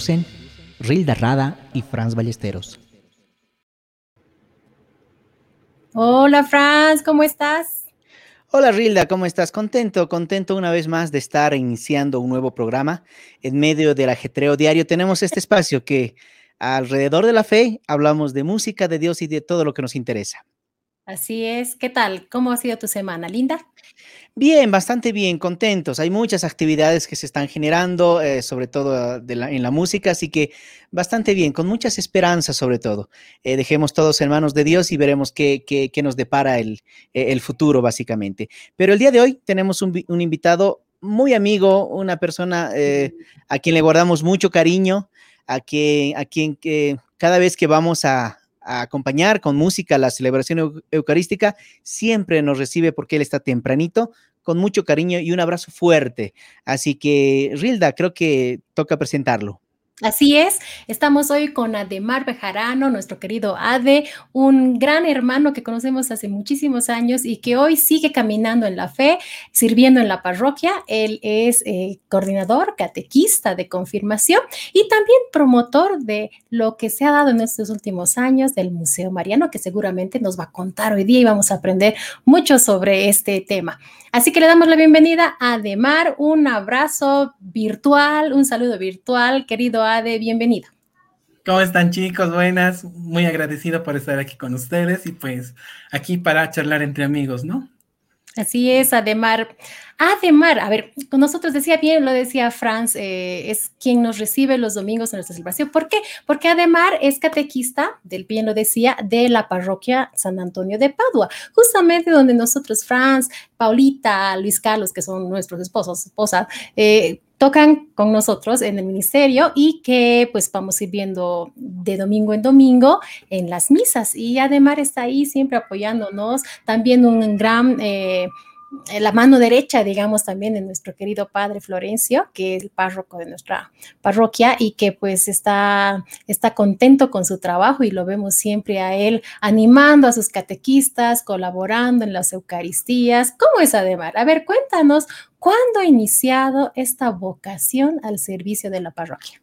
Conducen Rilda Rada y Franz Ballesteros. Hola Franz, ¿cómo estás? Hola Rilda, ¿cómo estás? Contento, contento una vez más de estar iniciando un nuevo programa en medio del ajetreo diario. Tenemos este espacio que alrededor de la fe hablamos de música, de Dios y de todo lo que nos interesa. Así es. ¿Qué tal? ¿Cómo ha sido tu semana, Linda? Bien, bastante bien, contentos. Hay muchas actividades que se están generando, eh, sobre todo en la música, así que bastante bien, con muchas esperanzas sobre todo. Eh, dejemos todos en manos de Dios y veremos qué, nos depara el, eh, el, futuro, básicamente. Pero el día de hoy tenemos un, invitado muy amigo, una persona a quien le guardamos mucho cariño, a quien, a quien cada vez que vamos a, acompañar con música la celebración eucarística, siempre nos recibe porque él está tempranito, con mucho cariño y un abrazo fuerte. Así que, Rilda, creo que toca presentarlo. Así es, estamos hoy con Ademar Bejarano, nuestro querido Ade, un gran hermano que conocemos hace muchísimos años y que hoy sigue caminando en la fe, sirviendo en la parroquia. Él es eh, coordinador, catequista de confirmación y también promotor de lo que se ha dado en estos últimos años del Museo Mariano, que seguramente nos va a contar hoy día y vamos a aprender mucho sobre este tema. Así que le damos la bienvenida a Ademar, un abrazo virtual, un saludo virtual, querido Ade, bienvenido. ¿Cómo están chicos? Buenas, muy agradecido por estar aquí con ustedes y pues aquí para charlar entre amigos, ¿no? Así es, Ademar. Ademar, a ver, con nosotros decía bien, lo decía Franz, eh, es quien nos recibe los domingos en nuestra celebración. ¿Por qué? Porque Ademar es catequista, del bien lo decía, de la parroquia San Antonio de Padua, justamente donde nosotros, Franz, Paulita, Luis Carlos, que son nuestros esposos, esposa, eh, tocan con nosotros en el ministerio y que pues vamos a ir viendo de domingo en domingo en las misas. Y además está ahí siempre apoyándonos, también un gran... Eh, la mano derecha, digamos, también de nuestro querido padre Florencio, que es el párroco de nuestra parroquia y que pues está, está contento con su trabajo y lo vemos siempre a él animando a sus catequistas, colaborando en las Eucaristías. ¿Cómo es Ademar? A ver, cuéntanos, ¿cuándo ha iniciado esta vocación al servicio de la parroquia?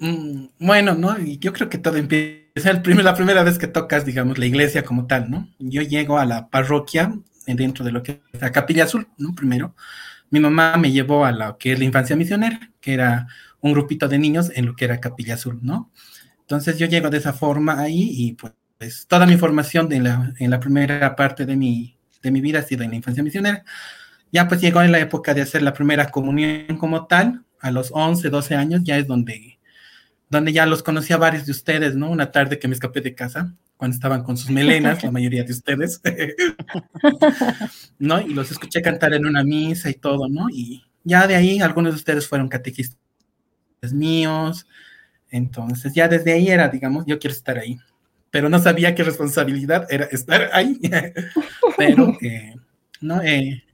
Mm, bueno, ¿no? Yo creo que todo empieza el la primera vez que tocas, digamos, la iglesia como tal, ¿no? Yo llego a la parroquia dentro de lo que es la Capilla Azul, ¿no? Primero, mi mamá me llevó a lo que es la infancia misionera, que era un grupito de niños en lo que era Capilla Azul, ¿no? Entonces yo llego de esa forma ahí y pues toda mi formación de la, en la primera parte de mi, de mi vida ha sido en la infancia misionera. Ya pues llegó en la época de hacer la primera comunión como tal, a los 11, 12 años, ya es donde, donde ya los conocí a varios de ustedes, ¿no? Una tarde que me escapé de casa cuando estaban con sus melenas, la mayoría de ustedes, ¿no? Y los escuché cantar en una misa y todo, ¿no? Y ya de ahí algunos de ustedes fueron catequistas míos, entonces ya desde ahí era, digamos, yo quiero estar ahí, pero no sabía qué responsabilidad era estar ahí, pero, eh, ¿no? Eh,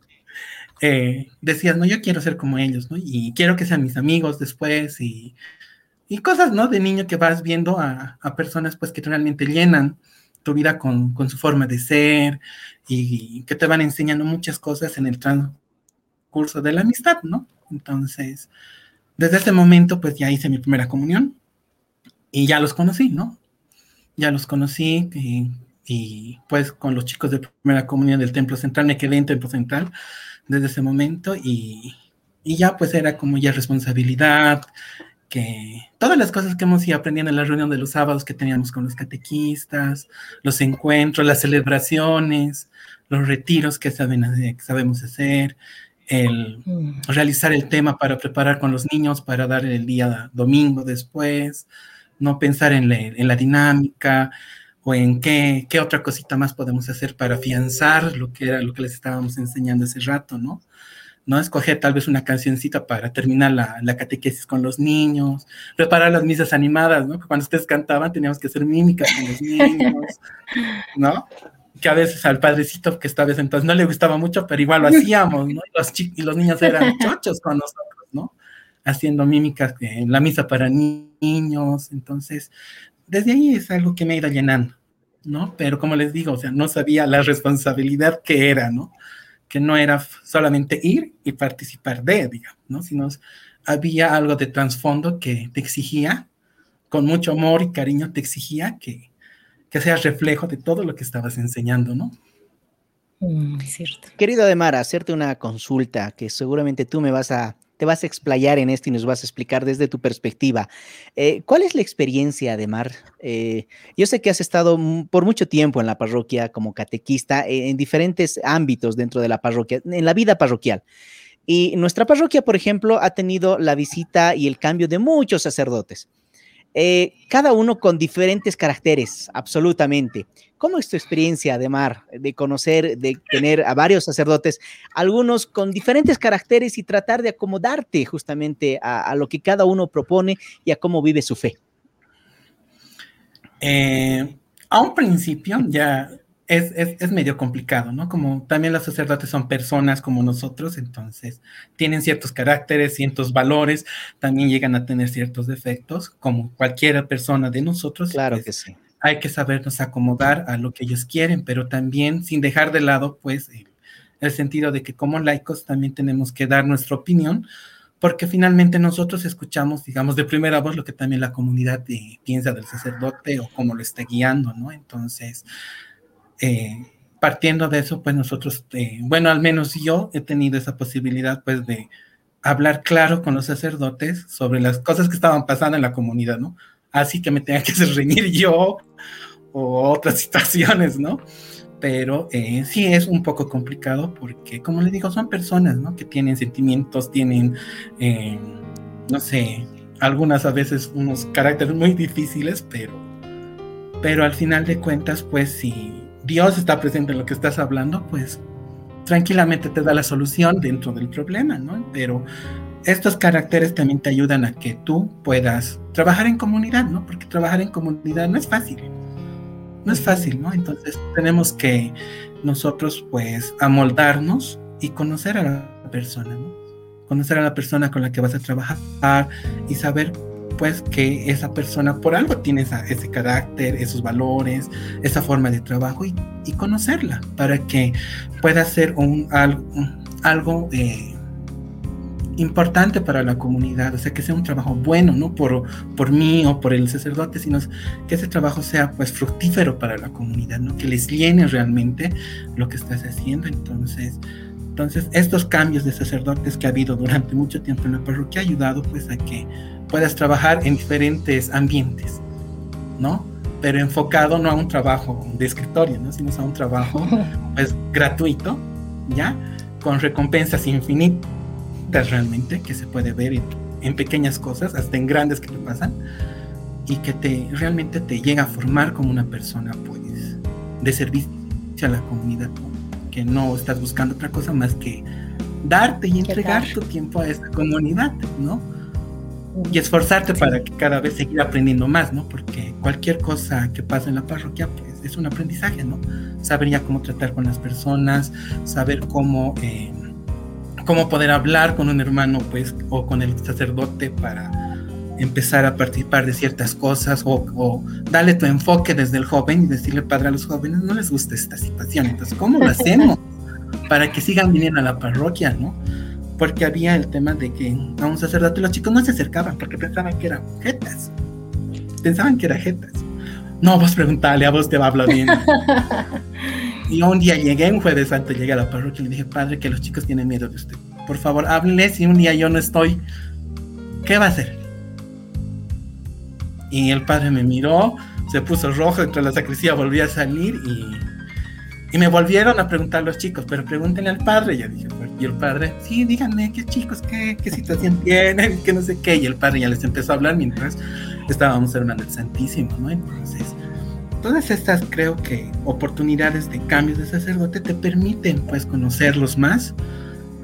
eh, decías, no, yo quiero ser como ellos, ¿no? Y quiero que sean mis amigos después y y cosas, ¿no? De niño que vas viendo a, personas pues que realmente llenan tu vida con, su forma de ser y que te van enseñando muchas cosas en el transcurso de la amistad, ¿no? Entonces, desde ese momento pues ya hice mi primera comunión y ya los conocí, ¿no? Ya los conocí y, pues con los chicos de primera comunión del Templo Central me quedé en Templo Central desde ese momento y, y ya pues era como ya responsabilidad, que todas las cosas que hemos ido aprendiendo en la reunión de los sábados que teníamos con los catequistas, los encuentros, las celebraciones, los retiros que, saben, sabemos hacer, el mm. realizar el tema para preparar con los niños para dar el día domingo después, no pensar en, en la dinámica o en qué, qué, otra cosita más podemos hacer para afianzar lo que era lo que les estábamos enseñando ese rato, ¿no? ¿No? Escoger tal vez una cancioncita para terminar la, la, catequesis con los niños, preparar las misas animadas, ¿no? Cuando ustedes cantaban teníamos que hacer mímicas con los niños, ¿no? Que a veces al padrecito, que esta vez entonces no le gustaba mucho, pero igual lo hacíamos, ¿no? Y los, y los niños eran chochos con nosotros, ¿no? haciendo mímicas en la misa para niños. Entonces, desde ahí es algo que me ha ido llenando, ¿no? Pero como les digo, o sea, no sabía la responsabilidad que era, ¿no? Que no era solamente ir y participar de, digamos, ¿no? Sino había algo de trasfondo que te exigía, con mucho amor y cariño, te exigía que, que seas reflejo de todo lo que estabas enseñando, ¿no? Mm, cierto. Querido Ademar, hacerte una consulta que seguramente tú me vas a te vas a explayar en esto y nos vas a explicar desde tu perspectiva. Eh, ¿Cuál es la experiencia, Ademar? Eh, yo sé que has estado por mucho tiempo en la parroquia como catequista eh, en diferentes ámbitos dentro de la parroquia, en la vida parroquial. Y nuestra parroquia, por ejemplo, ha tenido la visita y el cambio de muchos sacerdotes. Cada uno con diferentes caracteres, absolutamente. ¿Cómo es tu experiencia, Ademar, de conocer, de tener a varios sacerdotes, algunos con diferentes caracteres y tratar de acomodarte justamente a, lo que cada uno propone y a cómo vive su fe? Eh, a un principio ya es, medio complicado, ¿no? Como también los sacerdotes son personas como nosotros, entonces tienen ciertos caracteres, ciertos valores, también llegan a tener ciertos defectos, como cualquier persona de nosotros. Claro pues, que sí. Hay que sabernos acomodar a lo que ellos quieren, pero también sin dejar de lado, pues, el, sentido de que como laicos también tenemos que dar nuestra opinión, porque finalmente nosotros escuchamos, digamos, de primera voz lo que también la comunidad piensa del sacerdote o cómo lo está guiando, ¿no? Entonces, eh, partiendo de eso, pues nosotros, eh, bueno, al menos yo he tenido esa posibilidad, pues, de hablar claro con los sacerdotes sobre las cosas que estaban pasando en la comunidad, ¿no? Así que me tenga que hacer yo o otras situaciones, ¿no? Pero eh, sí es un poco complicado porque, como les digo, son personas, ¿no? Que tienen sentimientos, tienen, no sé, algunas a veces unos caracteres muy difíciles, pero, pero al final de cuentas, pues sí Dios está presente en lo que estás hablando, pues tranquilamente te da la solución dentro del problema, ¿no? Pero estos caracteres también te ayudan a que tú puedas trabajar en comunidad, ¿no? Porque trabajar en comunidad no es fácil. No es fácil, ¿no? Entonces tenemos que nosotros pues amoldarnos y conocer a la persona, ¿no? Conocer a la persona con la que vas a trabajar y saber pues que esa persona por algo tiene ese carácter, esos valores, esa forma de trabajo y, conocerla para que pueda ser un, algo, eh, importante para la comunidad, o sea, que sea un trabajo bueno, no por, por mí o por el sacerdote, sino que ese trabajo sea pues fructífero para la comunidad, ¿no? que les llene realmente lo que estás haciendo. Entonces, entonces, estos cambios de sacerdotes que ha habido durante mucho tiempo en la parroquia ha ayudado pues a que puedas trabajar en diferentes ambientes, ¿no? Pero enfocado no a un trabajo de escritorio, ¿no? Sino a un trabajo, pues, gratuito, ¿ya? Con recompensas infinitas realmente, que se puede ver en, pequeñas cosas, hasta en grandes que te pasan, y que te realmente te llega a formar como una persona, pues, de servicio a la comunidad, que no estás buscando otra cosa más que darte y entregar tu tiempo a esta comunidad, ¿no? y esforzarte para que cada vez seguir aprendiendo más, ¿no? Porque cualquier cosa que pasa en la parroquia, pues es un aprendizaje, ¿no? Saber ya cómo tratar con las personas, saber cómo, eh, cómo poder hablar con un hermano, pues, o con el sacerdote para empezar a participar de ciertas cosas o, o, darle tu enfoque desde el joven y decirle, padre, a los jóvenes no les gusta esta situación. Entonces, ¿cómo lo hacemos para que sigan viniendo a la parroquia, ¿no? porque había el tema de que a un sacerdote los chicos no se acercaban porque pensaban que eran jetas. Pensaban que eran jetas. No, vos preguntale, a vos te va a hablar bien. y un día llegué, un jueves santo, llegué a la parroquia y le dije, padre, que los chicos tienen miedo de usted. Por favor, háblenle si un día yo no estoy. ¿Qué va a hacer? Y el padre me miró, se puso rojo, entre la sacristía volví a salir y y me volvieron a preguntar los chicos, pero pregúntenle al padre. Ya dije, y el padre, sí, díganme qué chicos, qué, qué situación tienen, que no sé qué. Y el padre ya les empezó a hablar mientras estábamos hablando del Santísimo, ¿no? Entonces, todas estas creo que oportunidades de cambios de sacerdote te permiten pues conocerlos más,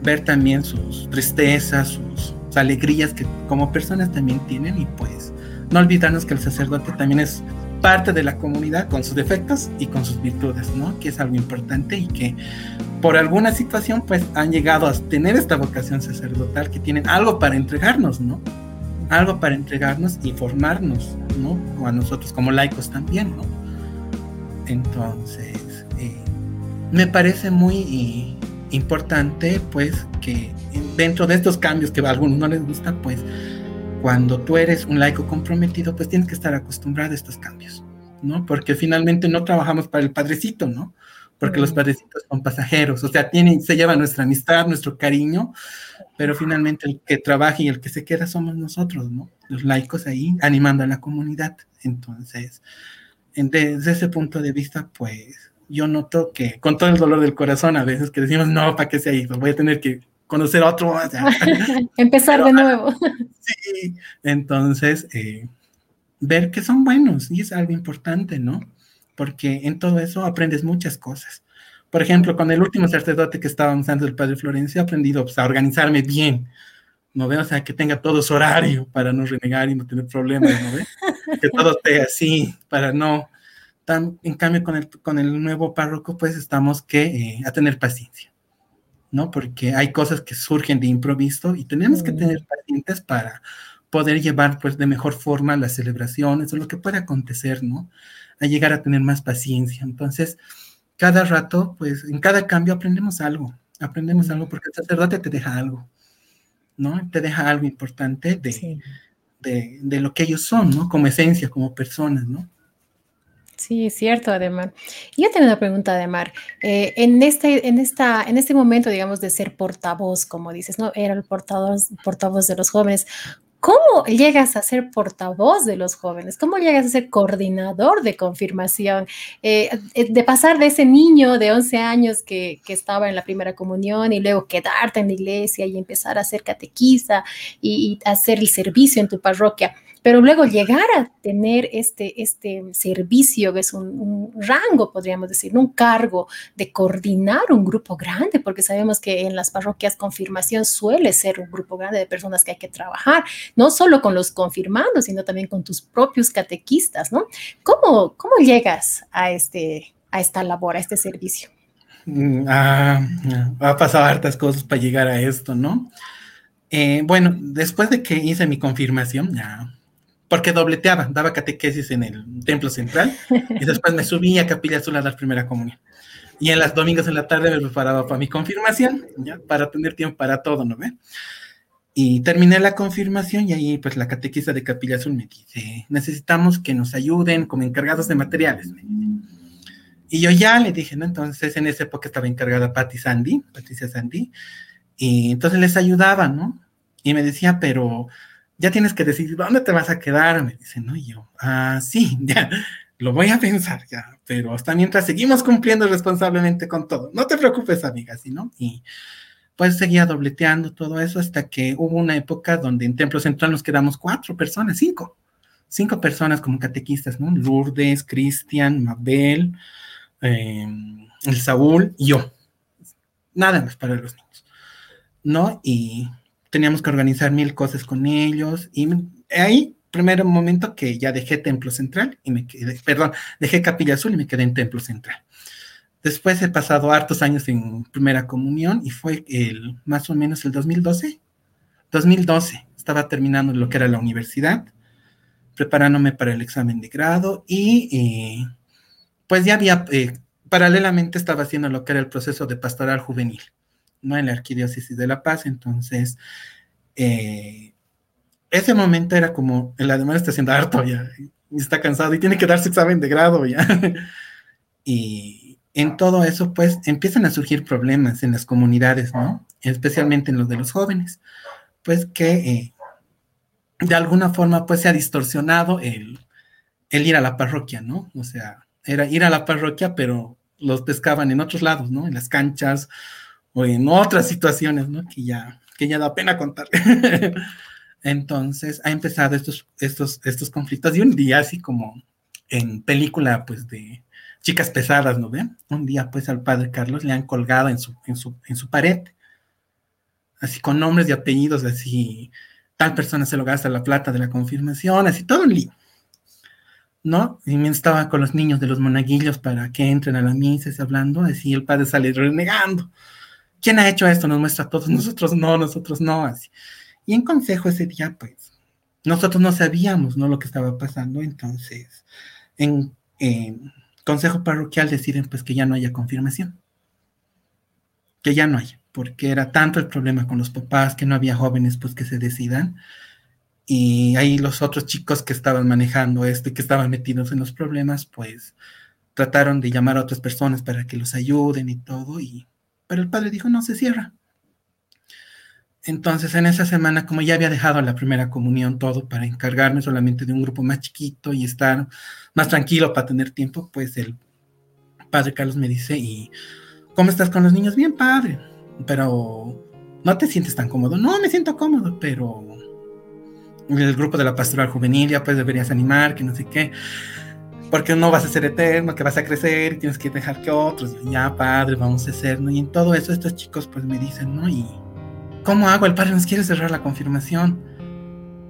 ver también sus tristezas, sus, alegrías que como personas también tienen y pues no olvidarnos que el sacerdote también es parte de la comunidad con sus defectos y con sus virtudes, ¿no? Que es algo importante y que por alguna situación pues han llegado a tener esta vocación sacerdotal que tienen algo para entregarnos, ¿no? Algo para entregarnos y formarnos, ¿no? O a nosotros como laicos también, ¿no? Entonces, eh, me parece muy eh, importante pues que dentro de estos cambios que a algunos no les gusta, pues cuando tú eres un laico comprometido, pues tienes que estar acostumbrado a estos cambios, ¿no? Porque finalmente no trabajamos para el padrecito, ¿no? Porque los padrecitos son pasajeros, o sea, tienen, se lleva nuestra amistad, nuestro cariño, pero finalmente el que trabaja y el que se queda somos nosotros, ¿no? Los laicos ahí animando a la comunidad. Entonces, desde ese punto de vista, pues yo noto que con todo el dolor del corazón a veces que decimos, no, ¿para qué se ha ido? Voy a tener que conocer a otro. Empezar de nuevo. Sí, entonces, eh, ver que son buenos y es algo importante, ¿no? Porque en todo eso aprendes muchas cosas. Por ejemplo, con el último sacerdote que estábamos antes del Padre Florencio, he aprendido pues, a organizarme bien, ¿no veo? O sea, que tenga todo su horario para no renegar y no tener problemas, ¿no ve? Que todo esté así, para no... Tan, en cambio, con el, con el nuevo párroco, pues estamos que eh, a tener paciencia ¿no? Porque hay cosas que surgen de improviso y tenemos que tener pacientes para poder llevar pues de mejor forma las celebraciones o lo que pueda acontecer, ¿no? A llegar a tener más paciencia. Entonces, cada rato, pues en cada cambio aprendemos algo, aprendemos algo porque el sacerdote te deja algo, ¿no? Te deja algo importante de, de, de lo que ellos son, ¿no? Como esencia, como personas, ¿no? Sí, es cierto, Ademar. Yo tengo una pregunta, Ademar. Eh, en, este, en, esta, en este momento, digamos, de ser portavoz, como dices, ¿no? Era el portavoz, portavoz de los jóvenes. ¿Cómo llegas a ser portavoz de los jóvenes? ¿Cómo llegas a ser coordinador de confirmación? Eh, eh, de pasar de ese niño de 11 años que, estaba en la primera comunión y luego quedarte en la iglesia y empezar a ser catequista y, y hacer el servicio en tu parroquia pero luego llegar a tener este, este servicio, que es un, rango, podríamos decir, un cargo de coordinar un grupo grande, porque sabemos que en las parroquias confirmación suele ser un grupo grande de personas que hay que trabajar, no solo con los confirmandos, sino también con tus propios catequistas, ¿no? ¿Cómo, cómo llegas a, este, a esta labor, a este servicio? Mm, ah, ha pasado hartas cosas para llegar a esto, ¿no? Eh, bueno, después de que hice mi confirmación, ya porque dobleteaba, daba catequesis en el templo central y después me subía a Capilla Azul a dar primera comunión. Y en las domingos en la tarde me preparaba para mi confirmación, ¿ya? para tener tiempo para todo, ¿no ve? Y terminé la confirmación y ahí pues la catequista de Capilla Azul me dice, necesitamos que nos ayuden como encargados de materiales. Y yo ya le dije, ¿no? Entonces en esa época estaba encargada Patti Sandy, Patricia Sandy, y entonces les ayudaba, ¿no? Y me decía, pero ya tienes que decir dónde te vas a quedar, me dice, no, y yo, ah, sí, ya, lo voy a pensar ya, pero hasta mientras seguimos cumpliendo responsablemente con todo. No te preocupes, amiga, ¿sí, no? Y pues seguía dobleteando todo eso hasta que hubo una época donde en Templo Central nos quedamos cuatro personas, cinco, cinco personas como catequistas, ¿no? Lourdes, Cristian, Mabel, em, el Saúl y yo. Nada más para los niños, ¿no? Y teníamos que organizar mil cosas con ellos y ahí, primer momento que ya dejé Templo Central y me quedé, perdón, dejé Capilla Azul y me quedé en Templo Central. Después he pasado hartos años en primera comunión y fue el más o menos el 2012. 2012, estaba terminando lo que era la universidad, preparándome para el examen de grado y eh, pues ya había, eh, paralelamente estaba haciendo lo que era el proceso de pastoral juvenil. ¿No? En la Arquidiócesis de La Paz. Entonces, eh, ese momento era como, el además está haciendo harto ya, está cansado y tiene que darse examen de grado ya. y en todo eso, pues, empiezan a surgir problemas en las comunidades, ¿no? Especialmente en los de los jóvenes, pues que eh, de alguna forma, pues, se ha distorsionado el, el ir a la parroquia, ¿no? O sea, era ir a la parroquia, pero los pescaban en otros lados, ¿no? En las canchas o en otras situaciones, ¿no? Que ya, que ya da pena contar. Entonces ha empezado estos, estos, estos conflictos y un día así como en película pues de chicas pesadas, ¿no ven? Un día pues al padre Carlos le han colgado en su, en su, en su pared, así con nombres y apellidos, así tal persona se lo gasta la plata de la confirmación, así todo un lío. ¿no? Y me estaba con los niños de los monaguillos para que entren a la misa, y hablando, así el padre sale renegando. ¿Quién ha hecho esto? Nos muestra a todos, nosotros no, nosotros no. Y en consejo ese día, pues, nosotros no sabíamos, ¿no? Lo que estaba pasando, entonces, en, consejo parroquial deciden, pues, que ya no haya confirmación. Que ya no haya, porque era tanto el problema con los papás que no había jóvenes, pues, que se decidan y ahí los otros chicos que estaban manejando esto y que estaban metidos en los problemas, pues trataron de llamar a otras personas para que los ayuden y todo, y pero el padre dijo, no se cierra. Entonces, en esa semana, como ya había dejado la primera comunión todo para encargarme solamente de un grupo más chiquito y estar más tranquilo para tener tiempo, pues el padre Carlos me dice, ¿y cómo estás con los niños? Bien, padre, pero no te sientes tan cómodo. No, me siento cómodo, pero el grupo de la pastoral juvenil, ya pues deberías animar, que no sé qué, porque no vas a ser eterno, que vas a crecer y tienes que dejar que otros, ya padre, vamos a hacer, ¿no? Y en todo eso estos chicos pues me dicen, ¿no? ¿Y cómo hago? El padre nos quiere cerrar la confirmación.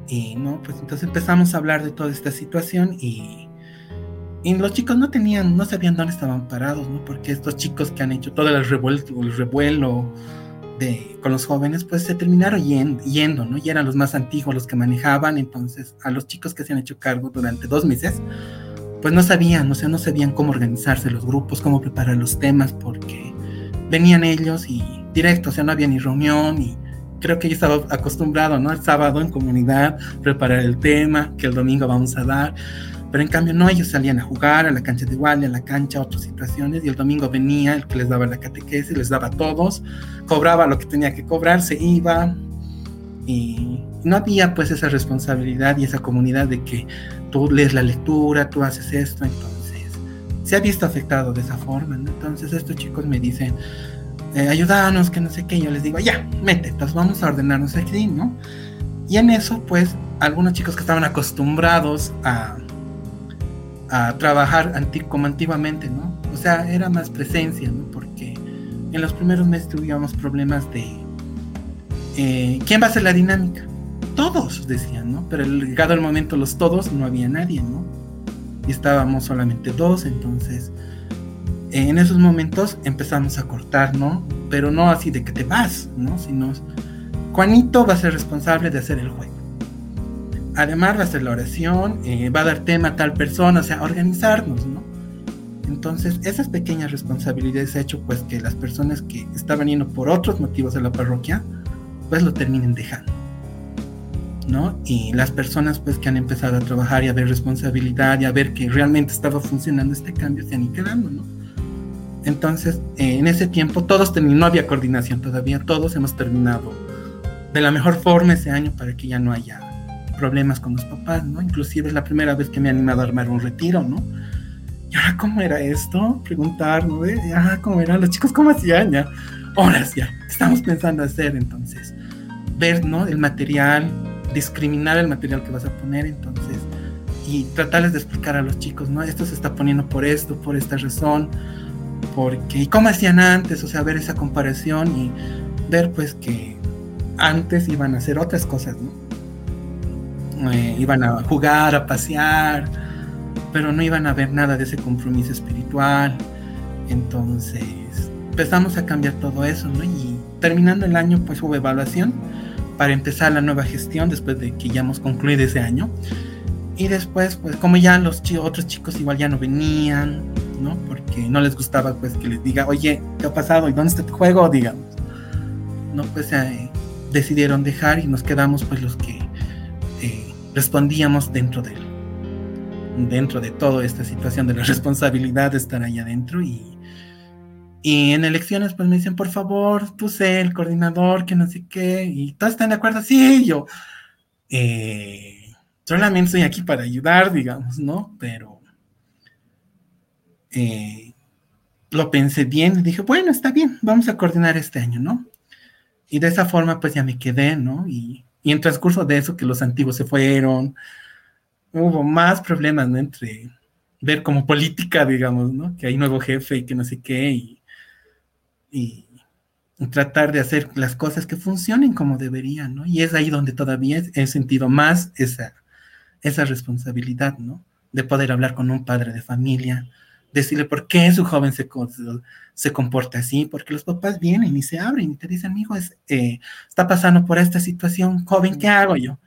Y no, pues entonces empezamos a hablar de toda esta situación y, y los chicos no tenían, no sabían dónde estaban parados, ¿no? Porque estos chicos que han hecho todo el revuelo, el revuelo con los jóvenes, pues se terminaron yendo, ¿no? Y eran los más antiguos los que manejaban, entonces a los chicos que se han hecho cargo durante dos meses, pues no sabían, o sea, no sabían cómo organizarse los grupos, cómo preparar los temas, porque venían ellos y directo, o sea, no había ni reunión y creo que yo estaba acostumbrado, ¿no? El sábado en comunidad, preparar el tema, que el domingo vamos a dar. Pero en cambio no, ellos salían a jugar a la cancha de igual, a la cancha, a otras situaciones, y el domingo venía el que les daba la catequesis, les daba a todos, cobraba lo que tenía que cobrar, se iba, y no había pues esa responsabilidad y esa comunidad de que tú lees la lectura, tú haces esto, entonces se ha visto afectado de esa forma, Entonces estos chicos me dicen, eh, ayúdanos, que no sé qué, yo les digo, ya, mete, entonces vamos a ordenarnos aquí, ¿no? Y en eso, pues, algunos chicos que estaban acostumbrados a a trabajar como antiguamente, ¿no? O sea, era más presencia, ¿no? Porque en los primeros meses tuvimos problemas de eh, quién va a hacer la dinámica. Todos decían, ¿no? Pero llegado el momento los todos no había nadie, ¿no? Y estábamos solamente dos, entonces en esos momentos empezamos a cortar, ¿no? Pero no así de que te vas, ¿no? Sino Juanito va a ser responsable de hacer el juego además va a hacer la oración, eh, va a dar tema a tal persona, o sea, organizarnos, ¿no? Entonces, esas pequeñas responsabilidades ha hecho pues que las personas que estaban yendo por otros motivos a la parroquia, pues lo terminen dejando, ¿no? Y las personas pues que han empezado a trabajar y a ver responsabilidad y a ver que realmente estaba funcionando este cambio se han ido quedando, ¿no? Entonces, eh, en ese tiempo todos tenían, no había coordinación todavía, todos hemos terminado de la mejor forma ese año para que ya no haya problemas con los papás, ¿no? Inclusive es la primera vez que me he animado a armar un retiro, ¿no? Y ahora, ¿cómo era esto? Preguntar, ¿no? Ah, ¿cómo eran los chicos? ¿Cómo hacían ya? Horas ya, estamos pensando hacer entonces. Ver, ¿no? El material, discriminar el material que vas a poner, entonces, y tratarles de explicar a los chicos, ¿no? Esto se está poniendo por esto, por esta razón, porque, ¿y cómo hacían antes? O sea, ver esa comparación y ver, pues, que antes iban a hacer otras cosas, ¿no? Eh, iban a jugar, a pasear, pero no iban a ver nada de ese compromiso espiritual. Entonces empezamos a cambiar todo eso, ¿no? Y terminando el año, pues hubo evaluación para empezar la nueva gestión después de que ya hemos concluido ese año. Y después, pues como ya los otros chicos igual ya no venían, ¿no? Porque no les gustaba pues que les diga, oye, ¿qué ha pasado? ¿Y dónde está tu juego? Digamos. No, pues eh, decidieron dejar y nos quedamos pues los que respondíamos dentro de dentro de toda esta situación de la responsabilidad de estar ahí adentro y, y en elecciones pues me dicen, por favor, tú sé el coordinador, que no sé qué, y todos están de acuerdo, sí, yo eh, solamente estoy aquí para ayudar, digamos, ¿no? Pero eh, lo pensé bien y dije, bueno, está bien, vamos a coordinar este año, ¿no? Y de esa forma pues ya me quedé, ¿no? Y y en transcurso de eso, que los antiguos se fueron, hubo más problemas, ¿no? Entre ver como política, digamos, ¿no? Que hay nuevo jefe y que no sé qué, y, y, tratar de hacer las cosas que funcionen como deberían, ¿no? Y es ahí donde todavía he sentido más esa, esa responsabilidad, ¿no? de poder hablar con un padre de familia, decirle por qué su joven se, se comporta así, porque los papás vienen y se abren y te dicen, mi hijo es, eh, está pasando por esta situación, joven, ¿qué hago yo?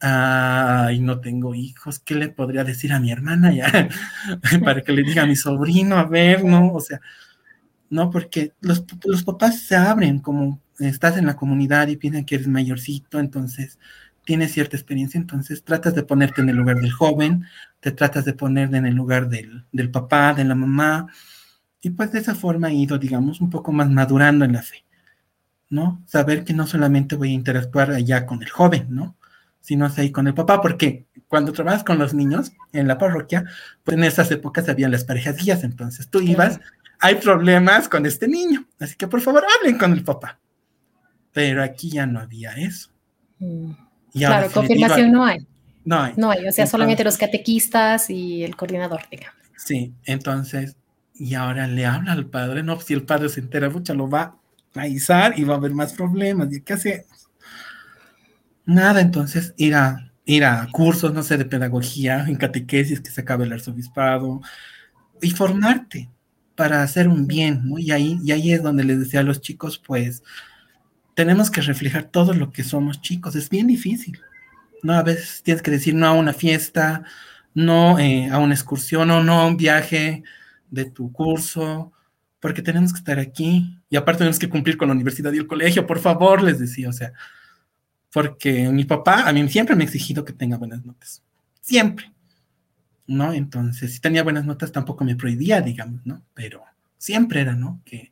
Ay, no tengo hijos, ¿qué le podría decir a mi hermana ya? Para que le diga a mi sobrino, a ver, ¿no? O sea, no, porque los, los papás se abren como estás en la comunidad y piensan que eres mayorcito, entonces tienes cierta experiencia, entonces tratas de ponerte en el lugar del joven, te tratas de poner en el lugar del, del papá, de la mamá, y pues de esa forma he ido, digamos, un poco más madurando en la fe, ¿no? Saber que no solamente voy a interactuar allá con el joven, ¿no? Sino ahí con el papá, porque cuando trabajas con los niños en la parroquia, pues en esas épocas habían las parejas guías, entonces tú ibas, hay problemas con este niño, así que por favor hablen con el papá. Pero aquí ya no había eso. Mm claro, confirmación no hay. No hay. No hay, o sea, solamente los catequistas y el coordinador, digamos. Sí, entonces, y ahora le habla al padre, no, si el padre se entera, mucho, lo va a izar y va a haber más problemas, ¿y qué hacemos? Nada, entonces ir a, ir a cursos, no sé, de pedagogía, en catequesis que se acabe el arzobispado, y formarte para hacer un bien, ¿no? Y ahí, y ahí es donde les decía a los chicos, pues, tenemos que reflejar todo lo que somos chicos. Es bien difícil. ¿no? A veces tienes que decir no a una fiesta, no eh, a una excursión o no a un viaje de tu curso, porque tenemos que estar aquí. Y aparte tenemos que cumplir con la universidad y el colegio, por favor, les decía. O sea, porque mi papá a mí siempre me ha exigido que tenga buenas notas. Siempre. ¿No? Entonces, si tenía buenas notas tampoco me prohibía, digamos, ¿no? Pero siempre era, ¿no? Que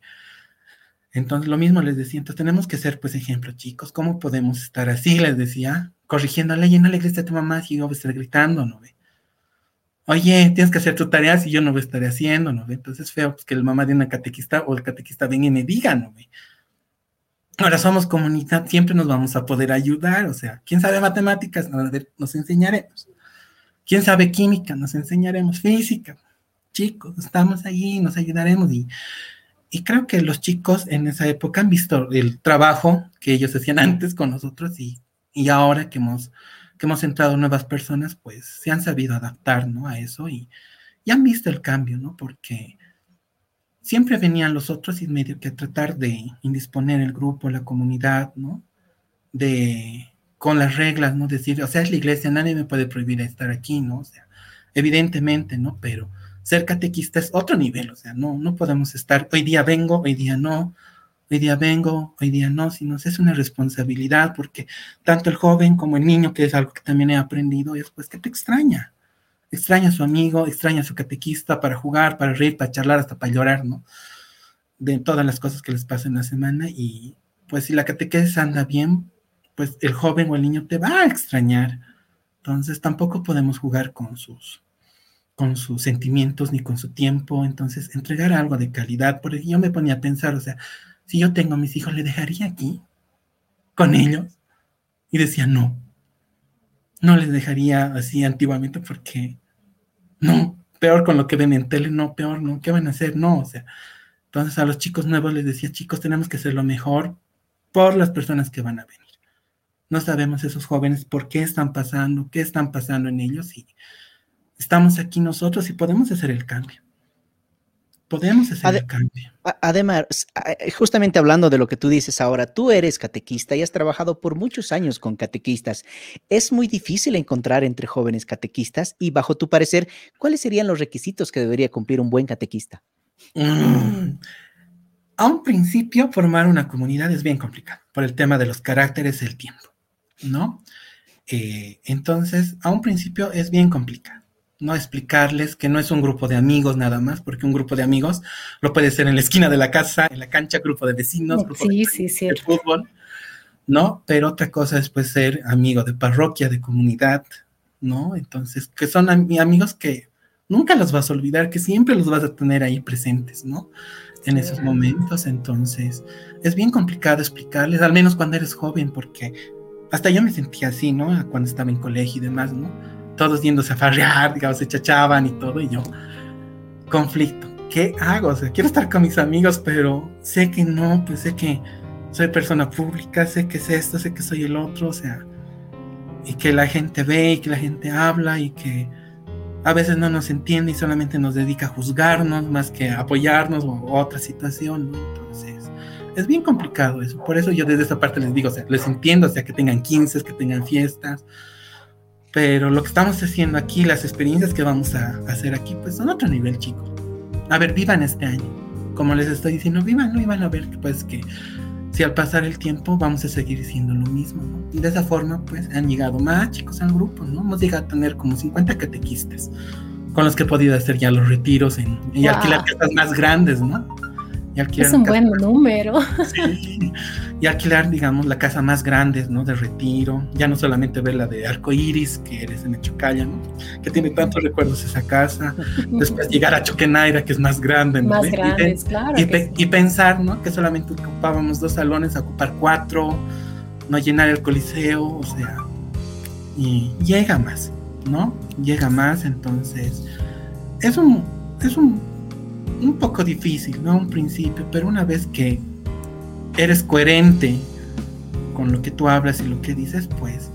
entonces, lo mismo les decía, entonces tenemos que ser, pues, ejemplos, chicos. ¿Cómo podemos estar así? Les decía, corrigiendo, y no le grites a tu mamá si yo voy a estar gritando, ¿no ve? Oye, tienes que hacer tu tarea si yo no voy a estar haciendo, ¿no ve? Entonces, es feo pues, que el mamá de una catequista o el catequista venga y me diga, ¿no ve? Ahora somos comunidad, siempre nos vamos a poder ayudar, o sea, ¿quién sabe matemáticas? Nos enseñaremos. ¿Quién sabe química? Nos enseñaremos física. Chicos, estamos ahí, nos ayudaremos y y creo que los chicos en esa época han visto el trabajo que ellos hacían antes con nosotros y, y ahora que hemos, que hemos entrado nuevas personas, pues se han sabido adaptar, ¿no? A eso y, y han visto el cambio, ¿no? Porque siempre venían los otros y medio que tratar de indisponer el grupo, la comunidad, ¿no? De, con las reglas, ¿no? Decir, o sea, es la iglesia, nadie me puede prohibir estar aquí, ¿no? O sea, evidentemente, ¿no? Pero ser catequista es otro nivel, o sea, no, no podemos estar, hoy día vengo, hoy día no, hoy día vengo, hoy día no, sino es una responsabilidad porque tanto el joven como el niño, que es algo que también he aprendido, es pues que te extraña, extraña a su amigo, extraña a su catequista para jugar, para reír, para charlar, hasta para llorar, ¿no? De todas las cosas que les pasan en la semana y pues si la catequesis anda bien, pues el joven o el niño te va a extrañar. Entonces tampoco podemos jugar con sus con sus sentimientos ni con su tiempo, entonces entregar algo de calidad, porque yo me ponía a pensar, o sea, si yo tengo a mis hijos, ¿le dejaría aquí con ellos? Y decía, no, no les dejaría así antiguamente porque, no, peor con lo que ven en tele, no, peor, no, ¿qué van a hacer? No, o sea, entonces a los chicos nuevos les decía, chicos, tenemos que hacer lo mejor por las personas que van a venir. No sabemos esos jóvenes por qué están pasando, qué están pasando en ellos y estamos aquí nosotros y podemos hacer el cambio. Podemos hacer el cambio. Además, eh, justamente hablando de lo que tú dices ahora, tú eres catequista y has trabajado por muchos años con catequistas. Es muy difícil encontrar entre jóvenes catequistas y bajo tu parecer, ¿cuáles serían los requisitos que debería cumplir un buen catequista? Mm. A un principio, formar una comunidad es bien complicado por el tema de los caracteres y el tiempo, ¿no? Eh, entonces, a un principio es bien complicado. ¿no? Explicarles que no es un grupo de amigos nada más, porque un grupo de amigos lo puede ser en la esquina de la casa, en la cancha, grupo de vecinos, grupo de, sí, fútbol, ¿no? Pero otra cosa es pues ser amigo de parroquia, de comunidad, ¿no? Entonces, que son amigos que nunca los vas a olvidar, que siempre los vas a tener ahí presentes, ¿no? En esos momentos, entonces, es bien complicado explicarles, al menos cuando eres joven, porque hasta yo me sentía así, ¿no? Cuando estaba en colegio y demás, ¿no? todos yéndose a farrear, digamos, se chachaban y todo, y yo, conflicto, ¿qué hago? O sea, quiero estar con mis amigos, pero sé que no, pues sé que soy persona pública, sé que es esto, sé que soy el otro, o sea, y que la gente ve y que la gente habla y que a veces no nos entiende y solamente nos dedica a juzgarnos más que a apoyarnos o otra situación, ¿no? Entonces, es bien complicado eso. Por eso yo desde esa parte les digo, o sea, les entiendo, o sea, que tengan 15, que tengan fiestas, pero lo que estamos haciendo aquí, las experiencias que vamos a hacer aquí, pues son otro nivel, chicos. A ver, vivan este año. Como les estoy diciendo, vivan, no iban a ver pues que si al pasar el tiempo vamos a seguir siendo lo mismo, ¿no? Y de esa forma, pues han llegado más chicos al grupo, ¿no? Hemos llegado a tener como 50 catequistas, con los que he podido hacer ya los retiros en, y alquilar casas más grandes, ¿no? Es un buen número. y alquilar, digamos, la casa más grande, ¿no? De retiro. Ya no solamente ver la de Arco Iris, que eres en Chocalla, ¿no? Que tiene tantos recuerdos esa casa. Después llegar a Choquenaira, que es más grande, ¿no? Más grande, claro. Y, pensar, ¿no? Que solamente ocupábamos dos salones, a ocupar cuatro, no llenar el coliseo, o sea. Y llega más, ¿no? Llega más, entonces. Es un. Es un un poco difícil, ¿no? Un principio, pero una vez que eres coherente con lo que tú hablas y lo que dices, pues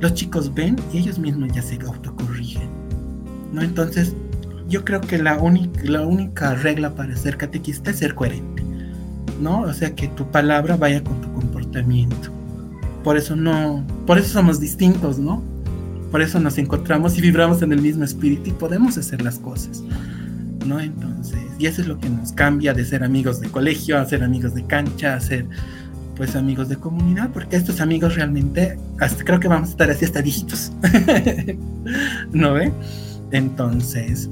los chicos ven y ellos mismos ya se autocorrigen, ¿no? Entonces, yo creo que la, la única regla para ser catequista es ser coherente, ¿no? O sea, que tu palabra vaya con tu comportamiento. Por eso no, por eso somos distintos, ¿no? Por eso nos encontramos y vibramos en el mismo espíritu y podemos hacer las cosas. ¿No? Entonces, y eso es lo que nos cambia de ser amigos de colegio a ser amigos de cancha, a ser pues amigos de comunidad, porque estos amigos realmente, creo que vamos a estar así hasta dígitos, ¿no ve? Entonces,